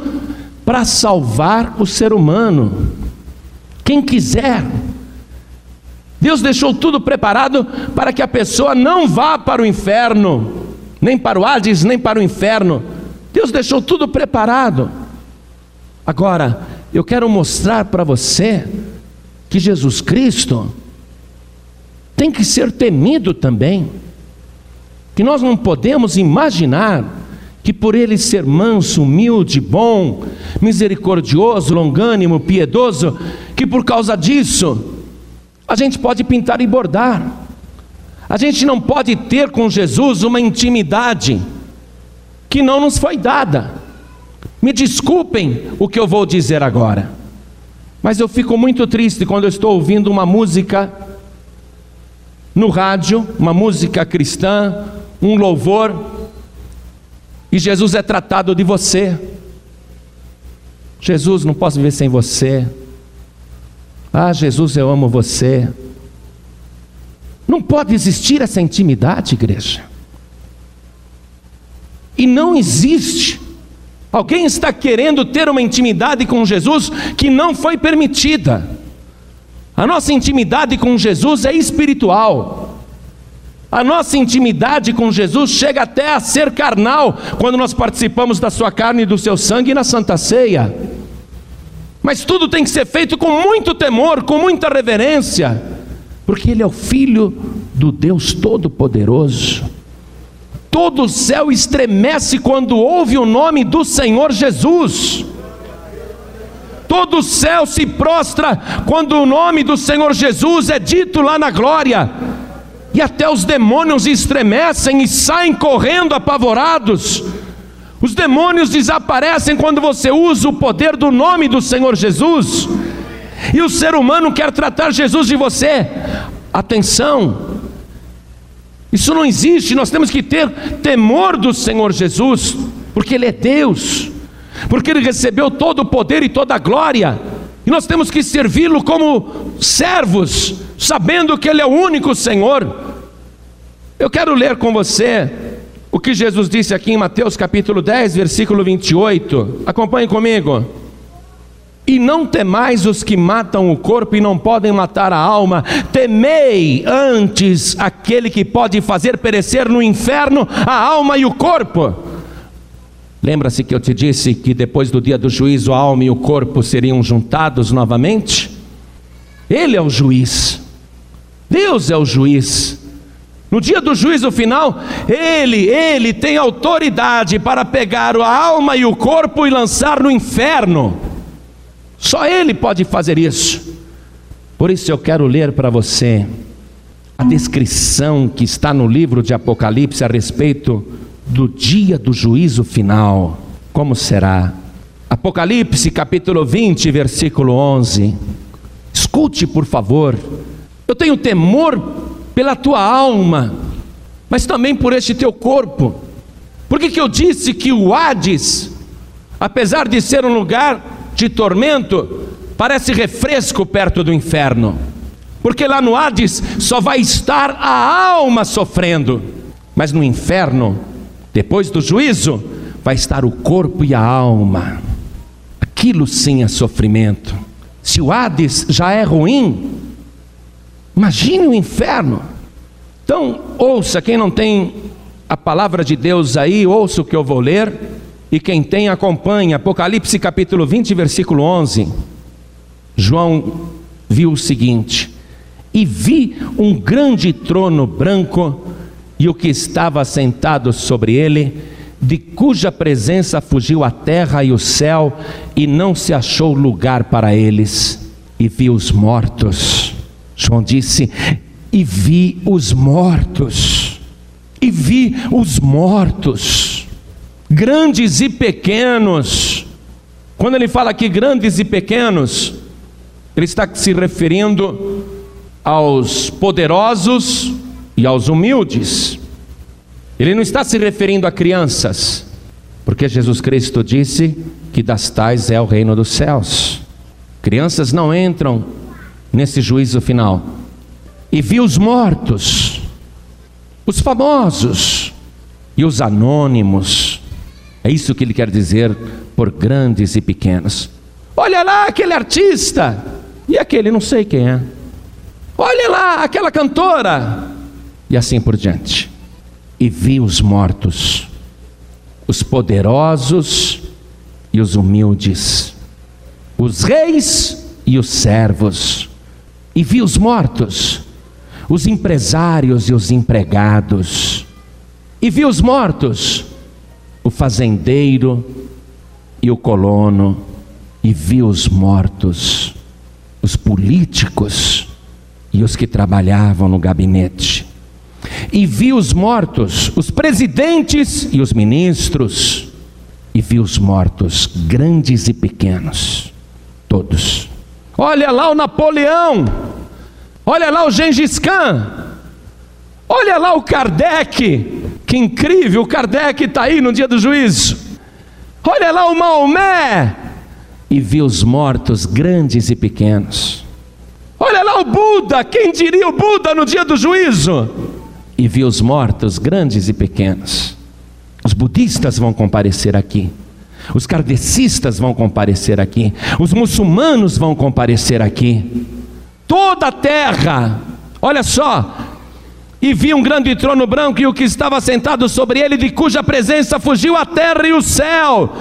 para salvar o ser humano. Quem quiser. Deus deixou tudo preparado para que a pessoa não vá para o inferno, nem para o Hades, nem para o inferno. Deus deixou tudo preparado. Agora, eu quero mostrar para você que Jesus Cristo tem que ser temido também. Que nós não podemos imaginar que por ele ser manso, humilde, bom, misericordioso, longânimo, piedoso, que por causa disso a gente pode pintar e bordar. A gente não pode ter com Jesus uma intimidade que não nos foi dada. Me desculpem o que eu vou dizer agora, mas eu fico muito triste quando eu estou ouvindo uma música no rádio, uma música cristã, um louvor, e Jesus é tratado de você. Jesus, não posso viver sem você. Ah, Jesus, eu amo você. Não pode existir essa intimidade, igreja. E não existe. Alguém está querendo ter uma intimidade com Jesus que não foi permitida. A nossa intimidade com Jesus é espiritual. A nossa intimidade com Jesus chega até a ser carnal quando nós participamos da sua carne e do seu sangue na Santa Ceia. Mas tudo tem que ser feito com muito temor, com muita reverência, porque Ele é o Filho do Deus Todo-Poderoso. Todo o céu estremece quando ouve o nome do Senhor Jesus. Todo o céu se prostra quando o nome do Senhor Jesus é dito lá na glória e até os demônios estremecem e saem correndo apavorados. Os demônios desaparecem quando você usa o poder do nome do Senhor Jesus. E o ser humano quer tratar Jesus de você. Atenção, isso não existe, nós temos que ter temor do Senhor Jesus, porque Ele é Deus, porque Ele recebeu todo o poder e toda a glória, e nós temos que servi-lo como servos, sabendo que Ele é o único Senhor. Eu quero ler com você o que Jesus disse aqui em Mateus capítulo 10, versículo 28. Acompanhe comigo. E não temais os que matam o corpo e não podem matar a alma, temei antes aquele que pode fazer perecer no inferno a alma e o corpo. Lembra-se que eu te disse que depois do dia do juízo a alma e o corpo seriam juntados novamente? Ele é o juiz, Deus é o juiz. No dia do juízo final, ele, ele tem autoridade para pegar a alma e o corpo e lançar no inferno. Só ele pode fazer isso. Por isso eu quero ler para você a descrição que está no livro de Apocalipse a respeito do dia do juízo final. Como será? Apocalipse capítulo 20, versículo 11. Escute, por favor. Eu tenho temor pela tua alma, mas também por este teu corpo. Por que, que eu disse que o Hades, apesar de ser um lugar de tormento, parece refresco perto do inferno? Porque lá no Hades só vai estar a alma sofrendo, mas no inferno, depois do juízo, vai estar o corpo e a alma. Aquilo sim é sofrimento. Se o Hades já é ruim, Imagine o inferno. Então, ouça, quem não tem a palavra de Deus aí, ouça o que eu vou ler, e quem tem, acompanha. Apocalipse capítulo 20, versículo 11. João viu o seguinte: E vi um grande trono branco, e o que estava sentado sobre ele, de cuja presença fugiu a terra e o céu, e não se achou lugar para eles, e vi os mortos João disse: E vi os mortos, e vi os mortos, grandes e pequenos. Quando ele fala aqui grandes e pequenos, ele está se referindo aos poderosos e aos humildes. Ele não está se referindo a crianças, porque Jesus Cristo disse que das tais é o reino dos céus. Crianças não entram nesse juízo final. E vi os mortos, os famosos e os anônimos, É isso que ele quer dizer por grandes e pequenos. Olha lá aquele artista, e aquele não sei quem é. Olha lá aquela cantora, e assim por diante. E vi os mortos, os poderosos e os humildes, os reis e os servos, e vi os mortos, os empresários e os empregados, e vi os mortos, o fazendeiro e o colono, e vi os mortos, os políticos e os que trabalhavam no gabinete, e vi os mortos, os presidentes e os ministros, e vi os mortos, grandes e pequenos, todos. Olha lá o Napoleão, olha lá o Gengis Khan, olha lá o Kardec, que incrível, o Kardec está aí no dia do juízo. Olha lá o Maomé, e vi os mortos, grandes e pequenos. Olha lá o Buda, quem diria o Buda no dia do juízo? E vi os mortos, grandes e pequenos. Os budistas vão comparecer aqui. Os kardecistas vão comparecer aqui. Os muçulmanos vão comparecer aqui. Toda a terra, olha só. E vi um grande trono branco e o que estava sentado sobre ele, de cuja presença fugiu a terra e o céu.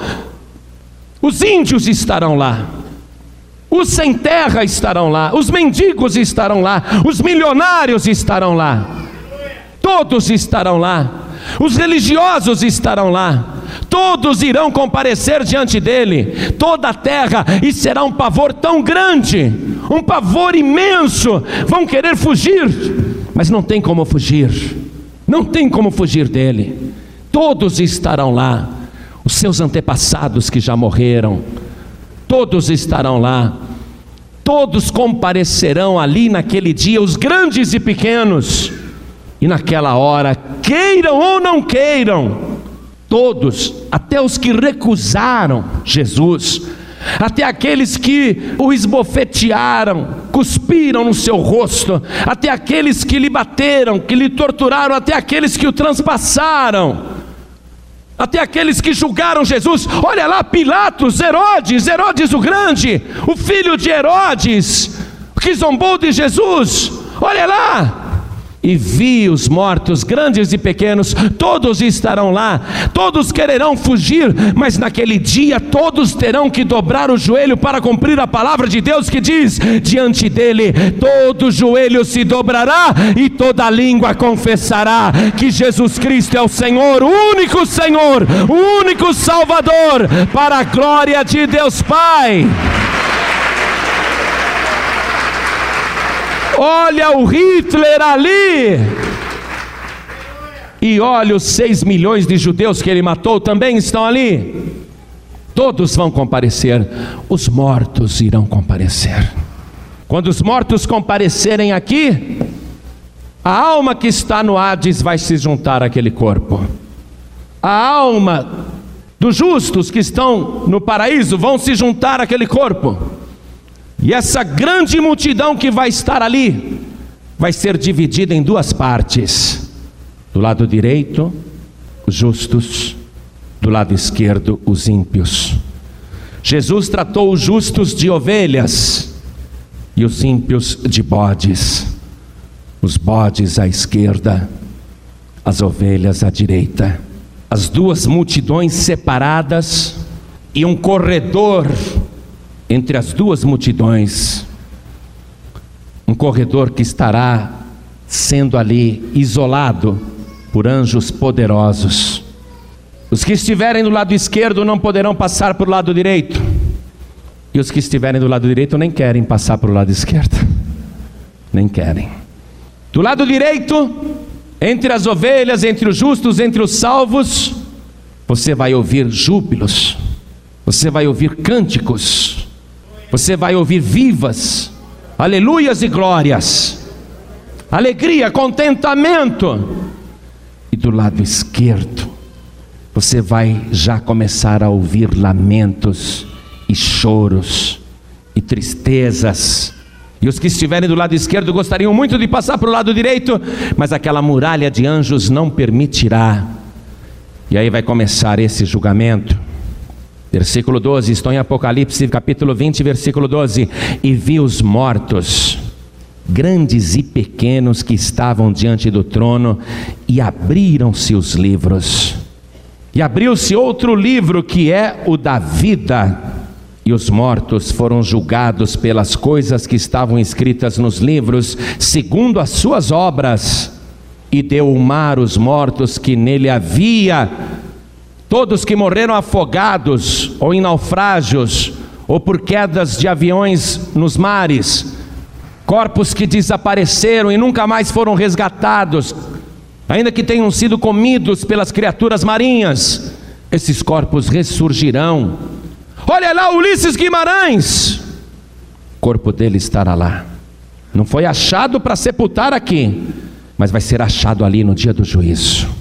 Os índios estarão lá. Os sem terra estarão lá, os mendigos estarão lá, os milionários estarão lá, todos estarão lá. Os religiosos estarão lá, todos irão comparecer diante dele, toda a terra, e será um pavor tão grande, um pavor imenso, vão querer fugir, mas não tem como fugir, não tem como fugir dele, todos estarão lá, os seus antepassados que já morreram, todos estarão lá, todos comparecerão ali naquele dia, os grandes e pequenos, e naquela hora, queiram ou não queiram, todos, até os que recusaram Jesus, até aqueles que o esbofetearam, cuspiram no seu rosto, até aqueles que lhe bateram, que lhe torturaram, até aqueles que o transpassaram, até aqueles que julgaram Jesus. Olha lá, Pilatos, Herodes, Herodes o Grande, o filho de Herodes, que zombou de Jesus. Olha lá, e vi os mortos, grandes e pequenos, todos estarão lá, todos quererão fugir, mas naquele dia todos terão que dobrar o joelho para cumprir a palavra de Deus que diz: diante dele todo joelho se dobrará e toda língua confessará que Jesus Cristo é o Senhor, o único Senhor, o único Salvador, para a glória de Deus Pai. Olha o Hitler ali. E olha os seis milhões de judeus que ele matou também estão ali. Todos vão comparecer, os mortos irão comparecer. Quando os mortos comparecerem aqui, a alma que está no Hades vai se juntar àquele corpo. A alma dos justos que estão no paraíso vão se juntar àquele corpo. E essa grande multidão que vai estar ali vai ser dividida em duas partes. Do lado direito, os justos, do lado esquerdo, os ímpios. Jesus tratou os justos de ovelhas e os ímpios de bodes. Os bodes à esquerda, as ovelhas à direita. As duas multidões separadas e um corredor entre as duas multidões, um corredor que estará sendo ali isolado por anjos poderosos. Os que estiverem do lado esquerdo não poderão passar para o lado direito, e os que estiverem do lado direito nem querem passar para o lado esquerdo, nem querem. Do lado direito, entre as ovelhas, entre os justos, entre os salvos, você vai ouvir júbilos, você vai ouvir cânticos, você vai ouvir vivas, aleluias e glórias, alegria, contentamento. E do lado esquerdo, você vai já começar a ouvir lamentos e choros e tristezas. E os que estiverem do lado esquerdo gostariam muito de passar para o lado direito, mas aquela muralha de anjos não permitirá. E aí vai começar esse julgamento. Versículo 12, estou em Apocalipse, capítulo 20, versículo 12. E vi os mortos, grandes e pequenos, que estavam diante do trono, e abriram-se os livros. E abriu-se outro livro, que é o da vida. E os mortos foram julgados pelas coisas que estavam escritas nos livros, segundo as suas obras. E deu o mar os mortos que nele havia Todos que morreram afogados ou em naufrágios ou por quedas de aviões nos mares, corpos que desapareceram e nunca mais foram resgatados, ainda que tenham sido comidos pelas criaturas marinhas, esses corpos ressurgirão. Olha lá Ulisses Guimarães, o corpo dele estará lá. Não foi achado para sepultar aqui, mas vai ser achado ali no dia do juízo.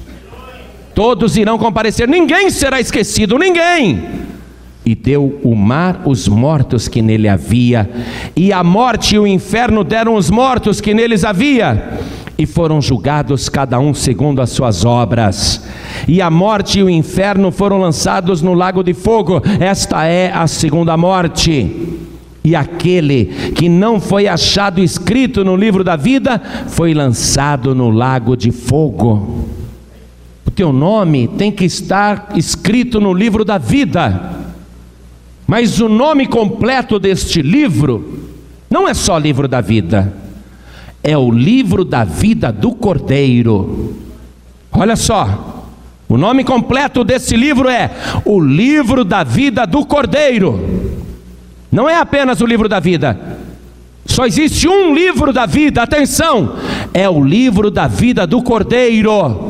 Todos irão comparecer, ninguém será esquecido, ninguém. E deu o mar os mortos que nele havia, e a morte e o inferno deram os mortos que neles havia, e foram julgados cada um segundo as suas obras. E a morte e o inferno foram lançados no lago de fogo, esta é a segunda morte. E aquele que não foi achado escrito no livro da vida foi lançado no lago de fogo teu nome tem que estar escrito no livro da vida. Mas o nome completo deste livro não é só livro da vida, é o livro da vida do Cordeiro. Olha só, o nome completo desse livro é o livro da vida do Cordeiro. Não é apenas o livro da vida, só existe um livro da vida, atenção, é o livro da vida do Cordeiro.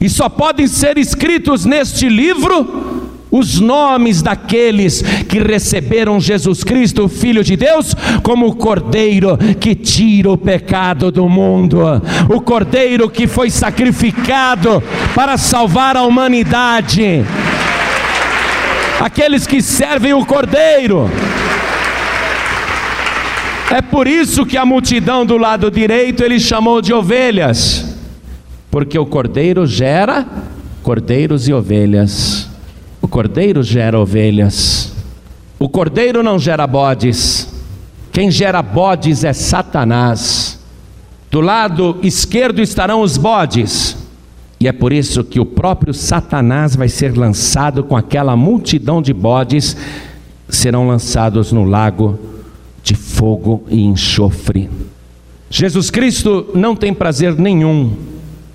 E só podem ser escritos neste livro os nomes daqueles que receberam Jesus Cristo, Filho de Deus, como o Cordeiro que tira o pecado do mundo, o Cordeiro que foi sacrificado para salvar a humanidade, aqueles que servem o Cordeiro. É por isso que a multidão do lado direito ele chamou de ovelhas porque o cordeiro gera cordeiros e ovelhas. O cordeiro gera ovelhas. O cordeiro não gera bodes. Quem gera bodes é Satanás. Do lado esquerdo estarão os bodes. E é por isso que o próprio Satanás vai ser lançado com aquela multidão de bodes, serão lançados no lago de fogo e enxofre. Jesus Cristo não tem prazer nenhum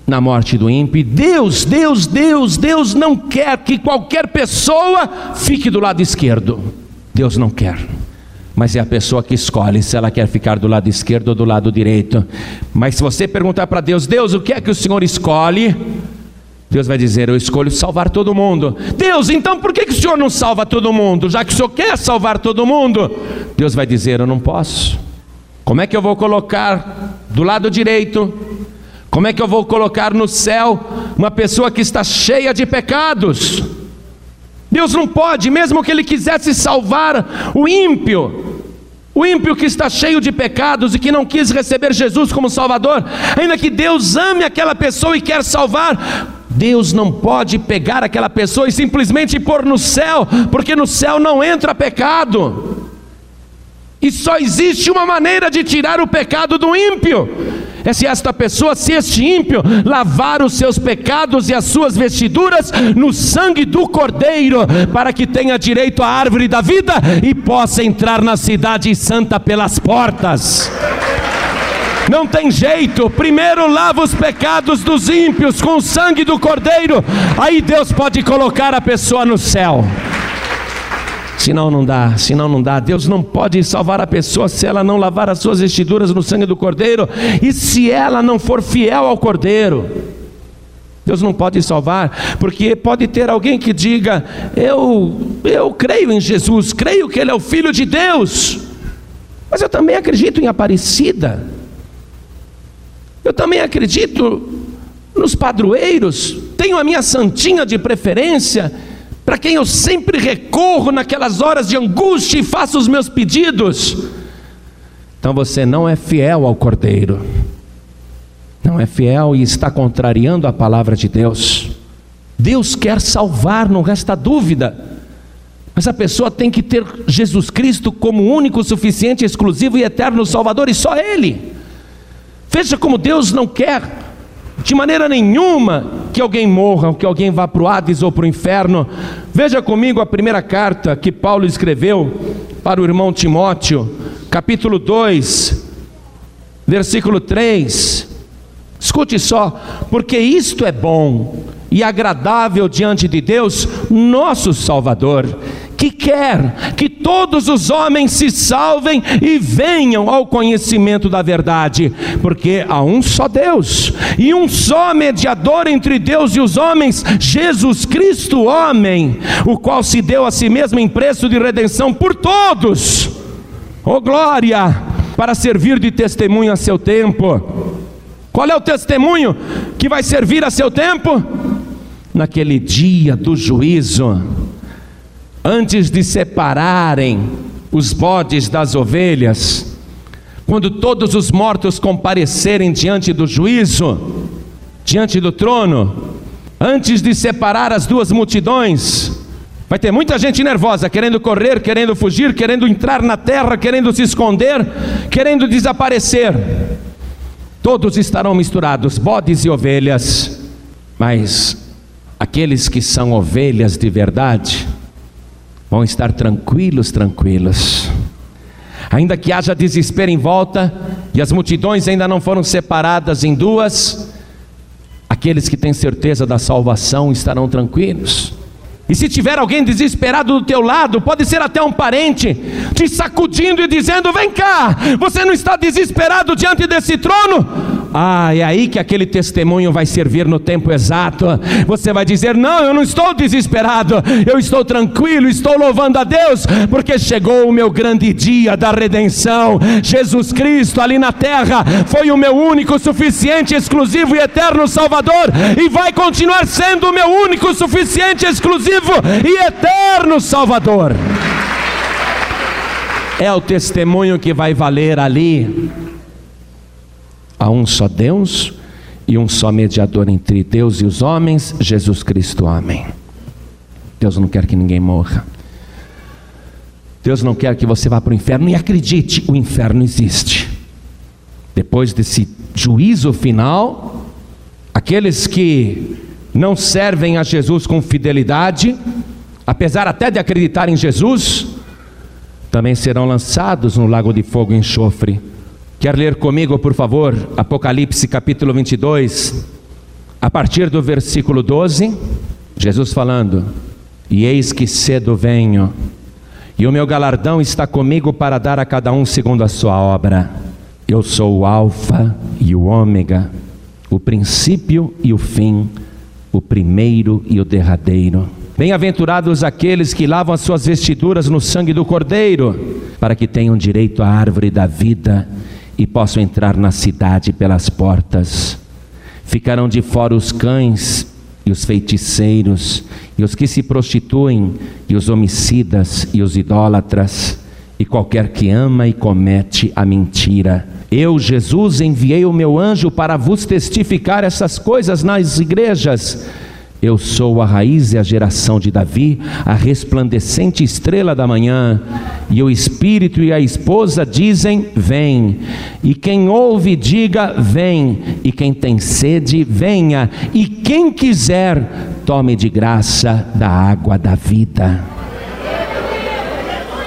na morte do ímpio. Deus, Deus, Deus, Deus não quer que qualquer pessoa fique do lado esquerdo. Deus não quer. Mas é a pessoa que escolhe se ela quer ficar do lado esquerdo ou do lado direito. Mas se você perguntar para Deus, Deus, o que é que o Senhor escolhe? Deus vai dizer: Eu escolho salvar todo mundo. Deus, então por que, que o Senhor não salva todo mundo? Já que o Senhor quer salvar todo mundo, Deus vai dizer: Eu não posso. Como é que eu vou colocar do lado direito como é que eu vou colocar no céu uma pessoa que está cheia de pecados? Deus não pode, mesmo que Ele quisesse salvar o ímpio, o ímpio que está cheio de pecados e que não quis receber Jesus como Salvador, ainda que Deus ame aquela pessoa e quer salvar, Deus não pode pegar aquela pessoa e simplesmente pôr no céu, porque no céu não entra pecado. E só existe uma maneira de tirar o pecado do ímpio, é se esta pessoa, se este ímpio, lavar os seus pecados e as suas vestiduras no sangue do Cordeiro, para que tenha direito à árvore da vida e possa entrar na cidade santa pelas portas. Não tem jeito, primeiro lava os pecados dos ímpios com o sangue do Cordeiro, aí Deus pode colocar a pessoa no céu. Senão não dá, senão não dá. Deus não pode salvar a pessoa se ela não lavar as suas vestiduras no sangue do Cordeiro e se ela não for fiel ao Cordeiro. Deus não pode salvar, porque pode ter alguém que diga: eu, eu creio em Jesus, creio que Ele é o Filho de Deus, mas eu também acredito em Aparecida, eu também acredito nos padroeiros, tenho a minha santinha de preferência, para quem eu sempre recorro naquelas horas de angústia e faço os meus pedidos. Então você não é fiel ao Cordeiro, não é fiel e está contrariando a palavra de Deus. Deus quer salvar, não resta dúvida. Mas a pessoa tem que ter Jesus Cristo como único, suficiente, exclusivo e eterno Salvador, e só Ele. Veja como Deus não quer, de maneira nenhuma, que alguém morra, que alguém vá para o Hades ou para o inferno. Veja comigo a primeira carta que Paulo escreveu para o irmão Timóteo, capítulo 2, versículo 3. Escute só, porque isto é bom e agradável diante de Deus, nosso Salvador, que quer que todos os homens se salvem e venham ao conhecimento da verdade, porque há um só Deus e um só mediador entre Deus e os homens, Jesus Cristo, homem, o qual se deu a si mesmo em preço de redenção por todos. Oh glória! Para servir de testemunho a seu tempo. Qual é o testemunho que vai servir a seu tempo? Naquele dia do juízo, antes de separarem os bodes das ovelhas, quando todos os mortos comparecerem diante do juízo, diante do trono, antes de separar as duas multidões, vai ter muita gente nervosa, querendo correr, querendo fugir, querendo entrar na terra, querendo se esconder, querendo desaparecer. Todos estarão misturados, bodes e ovelhas, mas aqueles que são ovelhas de verdade vão estar tranquilos, tranquilos. Ainda que haja desespero em volta e as multidões ainda não foram separadas em duas, aqueles que têm certeza da salvação estarão tranquilos. E se tiver alguém desesperado do teu lado, pode ser até um parente, te sacudindo e dizendo: Vem cá, você não está desesperado diante desse trono? Ah, é aí que aquele testemunho vai servir no tempo exato. Você vai dizer: Não, eu não estou desesperado, eu estou tranquilo, estou louvando a Deus, porque chegou o meu grande dia da redenção. Jesus Cristo ali na terra foi o meu único, suficiente, exclusivo e eterno Salvador, e vai continuar sendo o meu único, suficiente, exclusivo e eterno Salvador. É o testemunho que vai valer ali Há um só Deus e um só mediador entre Deus e os homens, Jesus Cristo, homem. Deus não quer que ninguém morra. Deus não quer que você vá para o inferno e acredite, o inferno existe. Depois desse juízo final, aqueles que não servem a Jesus com fidelidade, apesar até de acreditar em Jesus, também serão lançados no lago de fogo e enxofre Quer ler comigo, por favor, Apocalipse capítulo 22, a partir do versículo 12? Jesus falando: E eis que cedo venho, e o meu galardão está comigo para dar a cada um segundo a sua obra. Eu sou o Alfa e o Ômega, o princípio e o fim, o primeiro e o derradeiro. Bem-aventurados aqueles que lavam as suas vestiduras no sangue do Cordeiro, para que tenham direito à árvore da vida e possam entrar na cidade pelas portas. Ficarão de fora os cães e os feiticeiros, e os que se prostituem, e os homicidas, e os idólatras, e qualquer que ama e comete a mentira. Eu, Jesus, enviei o meu anjo para vos testificar essas coisas nas igrejas. Eu sou a raiz e a geração de Davi, a resplandecente estrela da manhã. E o espírito e a esposa dizem: Vem. E quem ouve, diga: Vem. E quem tem sede, venha. E quem quiser, tome de graça da água da vida.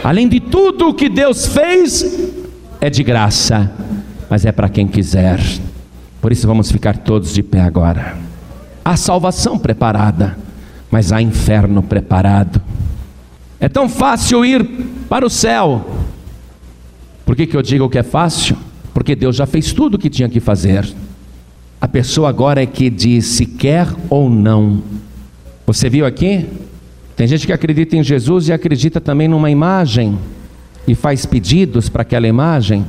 Além de tudo o que Deus fez, é de graça, mas é para quem quiser. Por isso vamos ficar todos de pé agora. Há salvação preparada, mas há inferno preparado. É tão fácil ir para o céu. Por que, que eu digo que é fácil? Porque Deus já fez tudo o que tinha que fazer. A pessoa agora é que diz se quer ou não. Você viu aqui? Tem gente que acredita em Jesus e acredita também numa imagem e faz pedidos para aquela imagem.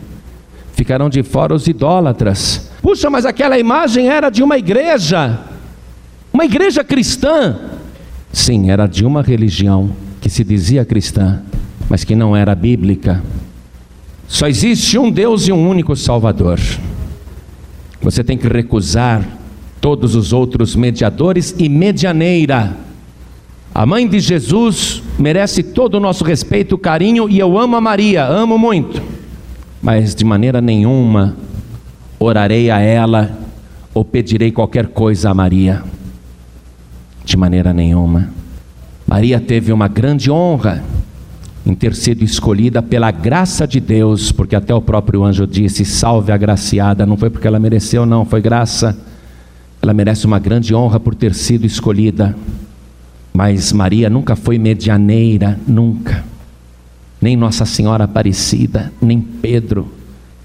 Ficarão de fora os idólatras. Puxa, mas aquela imagem era de uma igreja. Uma igreja cristã, sim, era de uma religião que se dizia cristã, mas que não era bíblica. Só existe um Deus e um único Salvador. Você tem que recusar todos os outros mediadores e medianeira. A mãe de Jesus merece todo o nosso respeito, carinho e eu amo a Maria, amo muito, mas de maneira nenhuma orarei a ela ou pedirei qualquer coisa a Maria. De maneira nenhuma. Maria teve uma grande honra em ter sido escolhida pela graça de Deus, porque até o próprio anjo disse: Salve a graciada, não foi porque ela mereceu, não, foi graça. Ela merece uma grande honra por ter sido escolhida. Mas Maria nunca foi medianeira, nunca. Nem Nossa Senhora Aparecida, nem Pedro,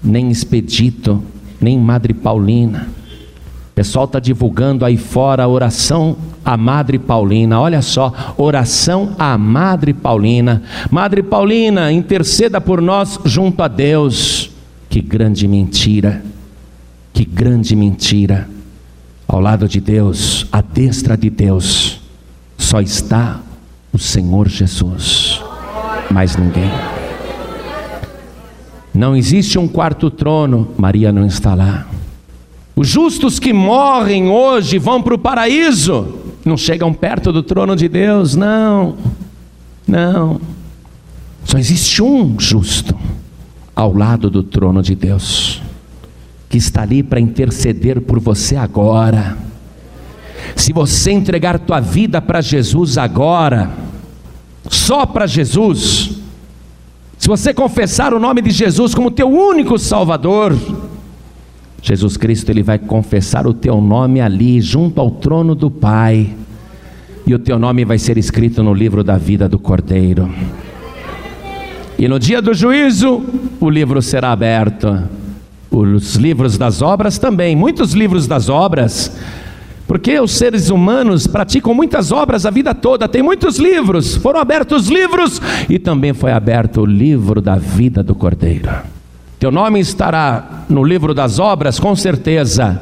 nem Expedito, nem Madre Paulina. Pessoal está divulgando aí fora a oração à Madre Paulina. Olha só, oração à Madre Paulina. Madre Paulina, interceda por nós junto a Deus. Que grande mentira, que grande mentira. Ao lado de Deus, à destra de Deus, só está o Senhor Jesus, mais ninguém. Não existe um quarto trono, Maria não está lá. Os justos que morrem hoje vão para o paraíso, não chegam perto do trono de Deus, não, não. Só existe um justo ao lado do trono de Deus, que está ali para interceder por você agora. Se você entregar tua vida para Jesus agora, só para Jesus, se você confessar o nome de Jesus como teu único Salvador, Jesus Cristo ele vai confessar o teu nome ali junto ao trono do Pai. E o teu nome vai ser escrito no livro da vida do Cordeiro. E no dia do juízo, o livro será aberto. Os livros das obras também, muitos livros das obras porque os seres humanos praticam muitas obras a vida toda, tem muitos livros, foram abertos livros e também foi aberto o livro da vida do Cordeiro. Teu nome estará no livro das obras, com certeza.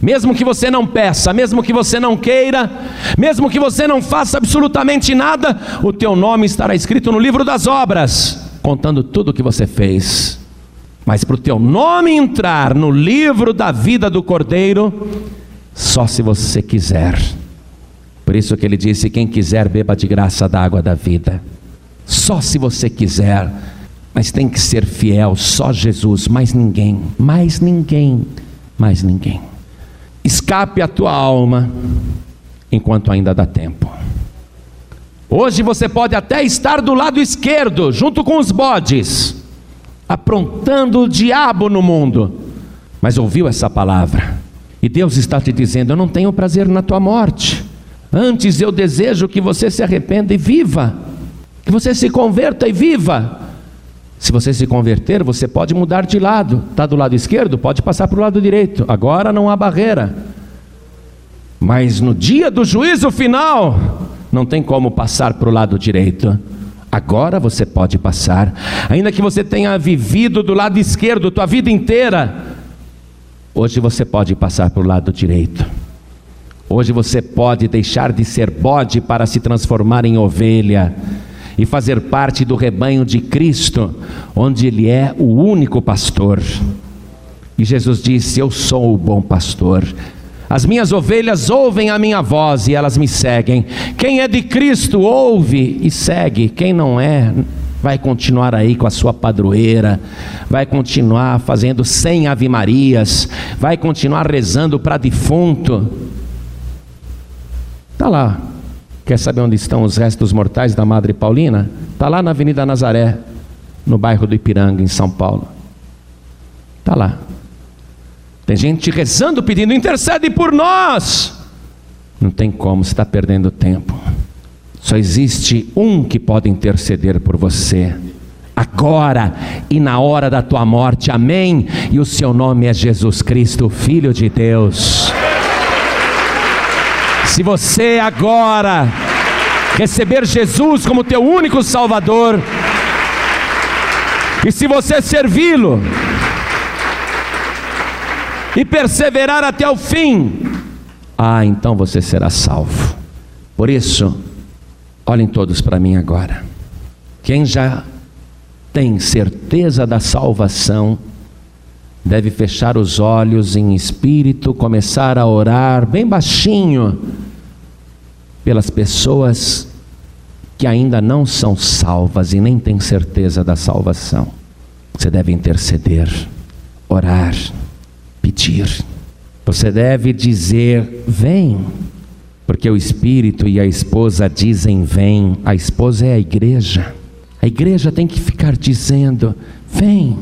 Mesmo que você não peça, mesmo que você não queira, mesmo que você não faça absolutamente nada, o teu nome estará escrito no livro das obras, contando tudo o que você fez. Mas para o teu nome entrar no livro da vida do Cordeiro, só se você quiser. Por isso que ele disse: quem quiser, beba de graça da água da vida. Só se você quiser, mas tem que ser fiel, só Jesus, mais ninguém, mais ninguém, mais ninguém. Escape a tua alma enquanto ainda dá tempo. Hoje você pode até estar do lado esquerdo, junto com os bodes, aprontando o diabo no mundo, mas ouviu essa palavra e Deus está te dizendo: Eu não tenho prazer na tua morte. Antes eu desejo que você se arrependa e viva, que você se converta e viva. Se você se converter, você pode mudar de lado. Está do lado esquerdo? Pode passar para o lado direito. Agora não há barreira. Mas no dia do juízo final, não tem como passar para o lado direito. Agora você pode passar. Ainda que você tenha vivido do lado esquerdo tua vida inteira, Hoje você pode passar para o lado direito. Hoje você pode deixar de ser bode para se transformar em ovelha e fazer parte do rebanho de Cristo, onde Ele é o único pastor. E Jesus disse: Eu sou o bom pastor. As minhas ovelhas ouvem a minha voz e elas me seguem. Quem é de Cristo ouve e segue. Quem não é, vai continuar aí com a sua padroeira, vai continuar fazendo cem ave-marias, vai continuar rezando para defunto. Está lá. Quer saber onde estão os restos mortais da Madre Paulina? Está lá na Avenida Nazaré, no bairro do Ipiranga, em São Paulo. Está lá. Tem gente rezando, pedindo, intercede por nós. Não tem como, você está perdendo tempo. Só existe um que pode interceder por você. Agora e na hora da tua morte, amém. E o seu nome é Jesus Cristo, Filho de Deus. Se você agora receber Jesus como teu único Salvador, e se você servi-lo, e perseverar até o fim, ah, então você será salvo. Por isso, Olhem todos para mim agora. Quem já tem certeza da salvação, deve fechar os olhos em espírito, começar a orar bem baixinho pelas pessoas que ainda não são salvas e nem têm certeza da salvação. Você deve interceder, orar, pedir. Você deve dizer: Vem, porque o Espírito e a esposa dizem: Vem. A esposa é a igreja. A igreja tem que ficar dizendo: Vem,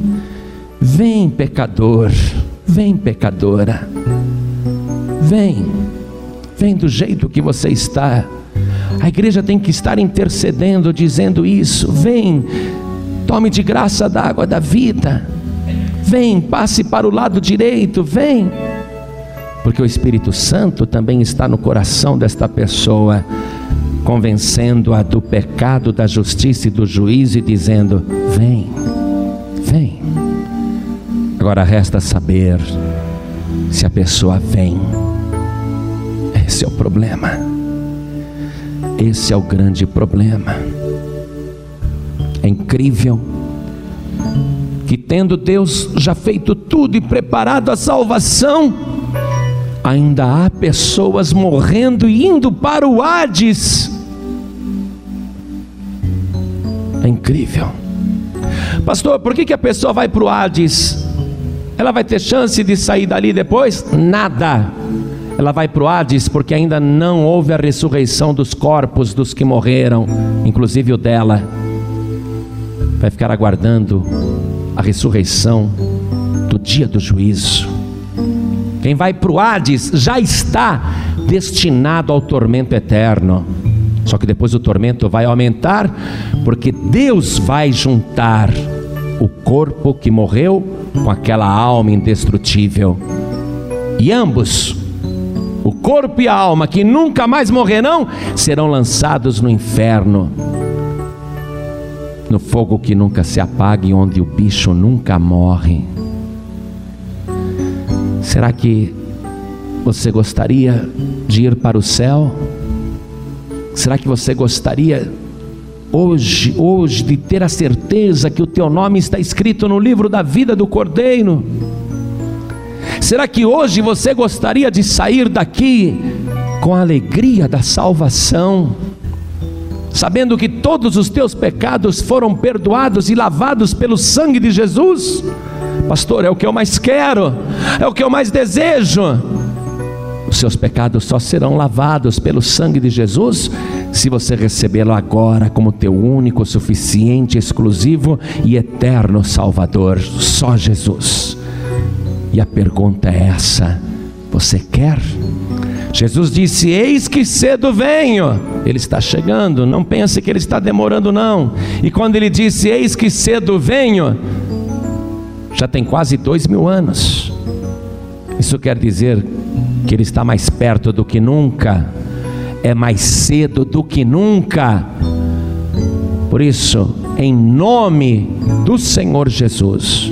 vem, pecador, vem, pecadora, vem, vem do jeito que você está. A igreja tem que estar intercedendo, dizendo isso: Vem, tome de graça da água da vida, vem, passe para o lado direito, vem. Porque o Espírito Santo também está no coração desta pessoa, convencendo-a do pecado, da justiça e do juízo e dizendo: Vem, vem. Agora resta saber se a pessoa vem. Esse é o problema. Esse é o grande problema. É incrível que, tendo Deus já feito tudo e preparado a salvação, ainda há pessoas morrendo e indo para o Hades. É incrível. Pastor, por que, que a pessoa vai para o Hades? Ela vai ter chance de sair dali depois? Nada. Ela vai para o Hades porque ainda não houve a ressurreição dos corpos dos que morreram, inclusive o dela. Vai ficar aguardando a ressurreição do dia do juízo. Quem vai para o Hades já está destinado ao tormento eterno. Só que depois o tormento vai aumentar, porque Deus vai juntar o corpo que morreu com aquela alma indestrutível. E ambos, o corpo e a alma que nunca mais morrerão, serão lançados no inferno, no fogo que nunca se apaga e onde o bicho nunca morre. Será que você gostaria de ir para o céu? Será que você gostaria hoje, hoje de ter a certeza que o teu nome está escrito no livro da vida do Cordeiro? Será que hoje você gostaria de sair daqui com a alegria da salvação? Sabendo que todos os teus pecados foram perdoados e lavados pelo sangue de Jesus? Pastor, é o que eu mais quero, é o que eu mais desejo. Os seus pecados só serão lavados pelo sangue de Jesus se você recebê-lo agora como teu único, suficiente, exclusivo e eterno Salvador, só Jesus. E a pergunta é essa: você quer? Jesus disse: Eis que cedo venho. Ele está chegando, não pense que ele está demorando, não. E quando ele disse: Eis que cedo venho, já tem quase dois mil anos. Isso quer dizer que Ele está mais perto do que nunca, é mais cedo do que nunca. Por isso, em nome do Senhor Jesus,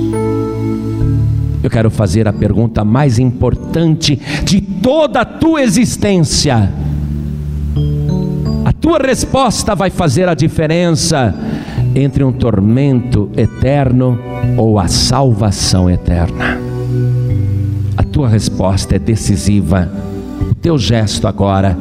eu quero fazer a pergunta mais importante de toda a tua existência. A tua resposta vai fazer a diferença entre um tormento eterno ou a salvação eterna. A tua resposta é decisiva. O teu gesto agora.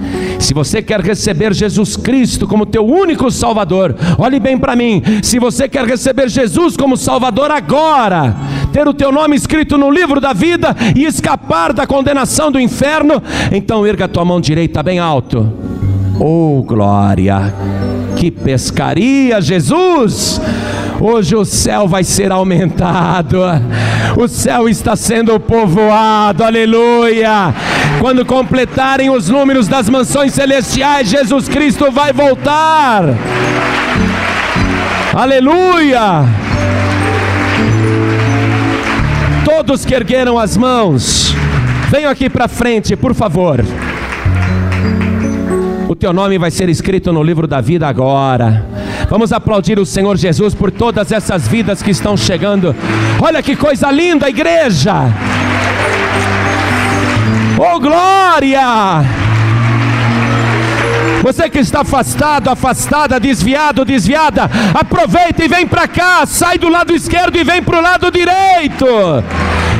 Se você quer receber Jesus Cristo como teu único Salvador, olhe bem para mim. Se você quer receber Jesus como Salvador agora, ter o teu nome escrito no livro da vida e escapar da condenação do inferno, então erga tua mão direita bem alto. Oh, glória! Que pescaria, Jesus! Hoje o céu vai ser aumentado, o céu está sendo povoado, aleluia. Quando completarem os números das mansões celestiais, Jesus Cristo vai voltar, aleluia. Todos que ergueram as mãos, venham aqui para frente, por favor. O teu nome vai ser escrito no livro da vida agora. Vamos aplaudir o Senhor Jesus por todas essas vidas que estão chegando. Olha que coisa linda, igreja! Oh glória! Você que está afastado, afastada, desviado, desviada, aproveita e vem para cá, sai do lado esquerdo e vem para o lado direito.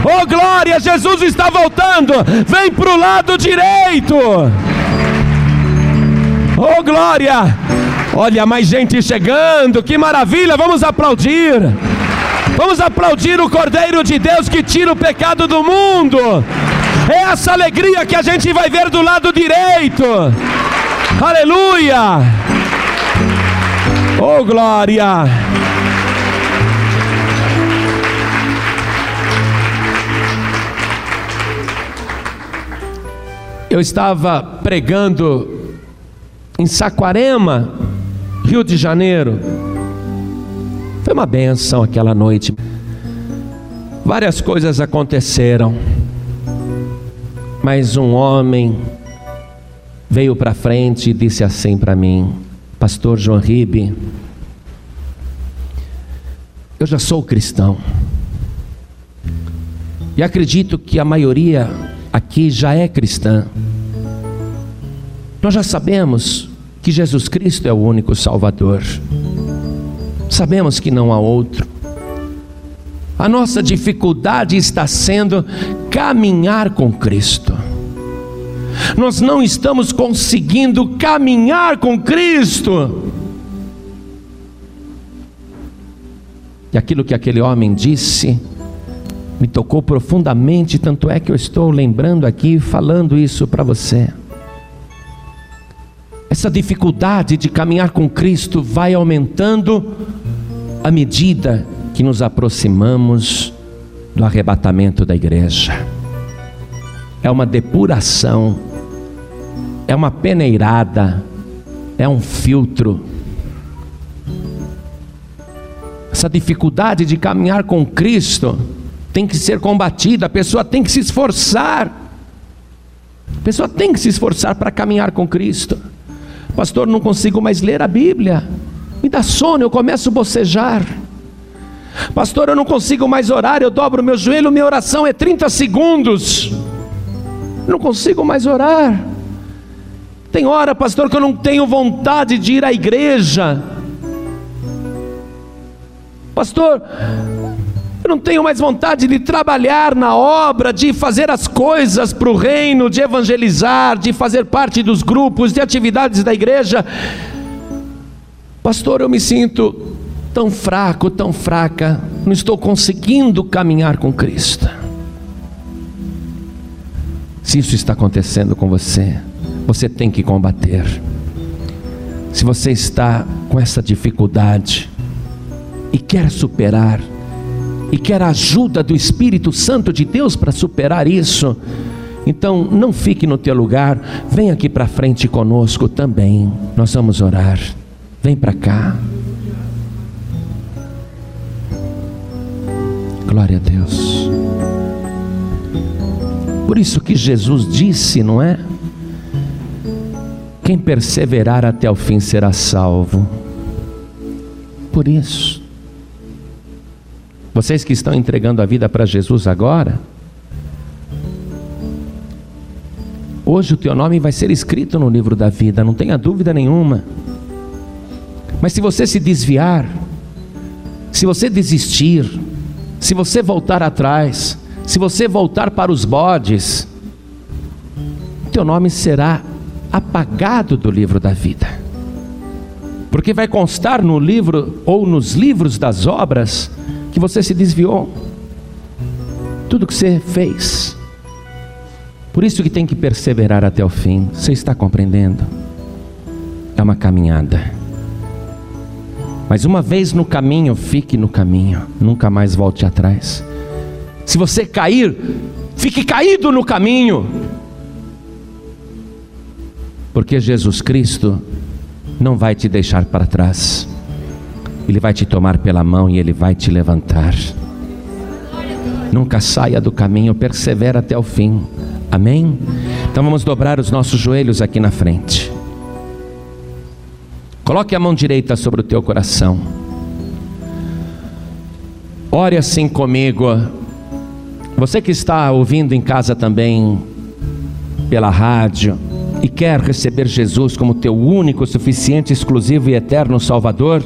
Oh glória, Jesus está voltando. Vem para o lado direito. Oh glória. Olha, mais gente chegando, que maravilha, vamos aplaudir. Vamos aplaudir o Cordeiro de Deus que tira o pecado do mundo. É essa alegria que a gente vai ver do lado direito. Aleluia! Oh glória! Eu estava pregando em Saquarema, Rio de Janeiro. Foi uma benção aquela noite. Várias coisas aconteceram. Mas um homem veio para frente e disse assim para mim: Pastor João Ribe, eu já sou cristão. E acredito que a maioria aqui já é cristã. Nós já sabemos que Jesus Cristo é o único Salvador. Sabemos que não há outro. A nossa dificuldade está sendo caminhar com Cristo. Nós não estamos conseguindo caminhar com Cristo. E aquilo que aquele homem disse me tocou profundamente, tanto é que eu estou lembrando aqui, falando isso para você. Essa dificuldade de caminhar com Cristo vai aumentando à medida que nos aproximamos do arrebatamento da igreja. É uma depuração, é uma peneirada, é um filtro. Essa dificuldade de caminhar com Cristo tem que ser combatida, a pessoa tem que se esforçar. A pessoa tem que se esforçar para caminhar com Cristo. Pastor, não consigo mais ler a Bíblia. Me dá sono, eu começo a bocejar. Pastor, eu não consigo mais orar, eu dobro meu joelho, minha oração é 30 segundos. Não consigo mais orar. Tem hora, pastor, que eu não tenho vontade de ir à igreja. Pastor, eu não tenho mais vontade de trabalhar na obra, de fazer as coisas para o reino, de evangelizar, de fazer parte dos grupos, de atividades da igreja. Pastor, eu me sinto tão fraco, tão fraca, não estou conseguindo caminhar com Cristo. Se isso está acontecendo com você, você tem que combater. Se você está com essa dificuldade e quer superar, e quer a ajuda do Espírito Santo de Deus para superar isso, então não fique no teu lugar, vem aqui para frente conosco também. Nós vamos orar. Vem para cá. Glória a Deus. Por isso que Jesus disse, não é? Quem perseverar até o fim será salvo. Por isso. Vocês que estão entregando a vida para Jesus agora, hoje o teu nome vai ser escrito no livro da vida, não tenha dúvida nenhuma. Mas se você se desviar, se você desistir, se você voltar atrás, se você voltar para os bodes, teu nome será apagado do livro da vida. Porque vai constar no livro ou nos livros das obras que você se desviou. Tudo que você fez. Por isso que tem que perseverar até o fim. Você está compreendendo? É uma caminhada. Mas uma vez no caminho, fique no caminho, nunca mais volte atrás. Se você cair, fique caído no caminho. Porque Jesus Cristo não vai te deixar para trás. Ele vai te tomar pela mão e ele vai te levantar. Nunca saia do caminho, persevera até o fim. Amém? Então vamos dobrar os nossos joelhos aqui na frente. Coloque a mão direita sobre o teu coração. Ore assim comigo. Você que está ouvindo em casa também pela rádio e quer receber Jesus como teu único, suficiente, exclusivo e eterno Salvador,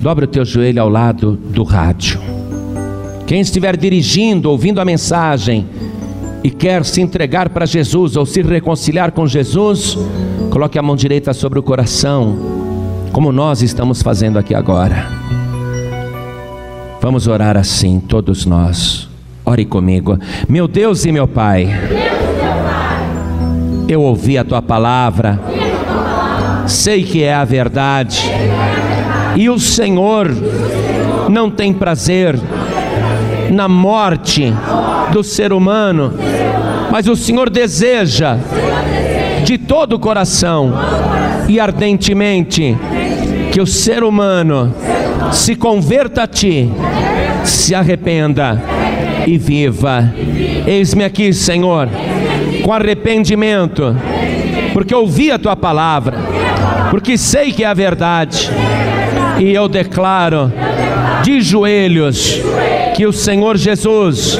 Dobra o teu joelho ao lado do rádio. Quem estiver dirigindo, ouvindo a mensagem e quer se entregar para Jesus ou se reconciliar com Jesus, coloque a mão direita sobre o coração, como nós estamos fazendo aqui agora. Vamos orar assim, todos nós. Ore comigo. Meu Deus e meu Pai, eu ouvi a tua palavra, sei que é a verdade, e o Senhor não tem prazer na morte do ser humano, mas o Senhor deseja de todo o coração e ardentemente que o ser humano se converta a Ti, se arrependa e viva. Eis-me aqui, Senhor, com arrependimento, porque ouvi a Tua palavra, porque sei que é a verdade, e eu declaro de joelhos que o Senhor Jesus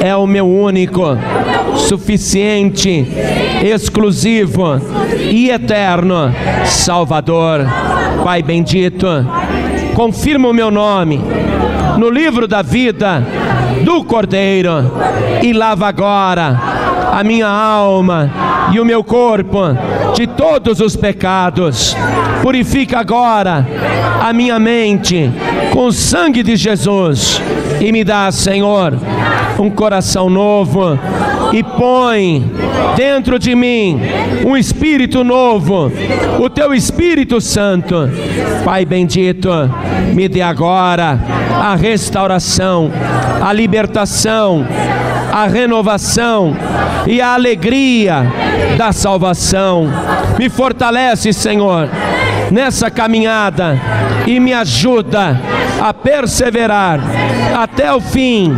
é o meu único, suficiente, exclusivo e eterno Salvador. Pai bendito, confirma o meu nome no livro da vida do Cordeiro e lava agora a minha alma e o meu corpo de todos os pecados. Purifica agora a minha mente com o sangue de Jesus e me dá, Senhor, um coração novo e põe dentro de mim um espírito novo, o teu Espírito Santo. Pai bendito, me dê agora a restauração, a libertação, a renovação e a alegria da salvação. Me fortalece, Senhor, nessa caminhada e me ajuda a perseverar até o fim,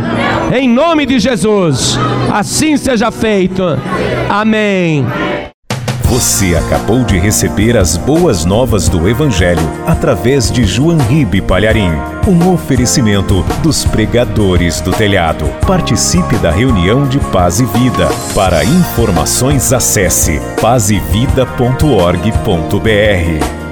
em nome de Jesus. Assim seja feito. Amém. Você acabou de receber as boas novas do Evangelho através de João Ribe Palharim. Um oferecimento dos pregadores do telhado. Participe da reunião de Paz e Vida. Para informações, acesse pazevida.org.br.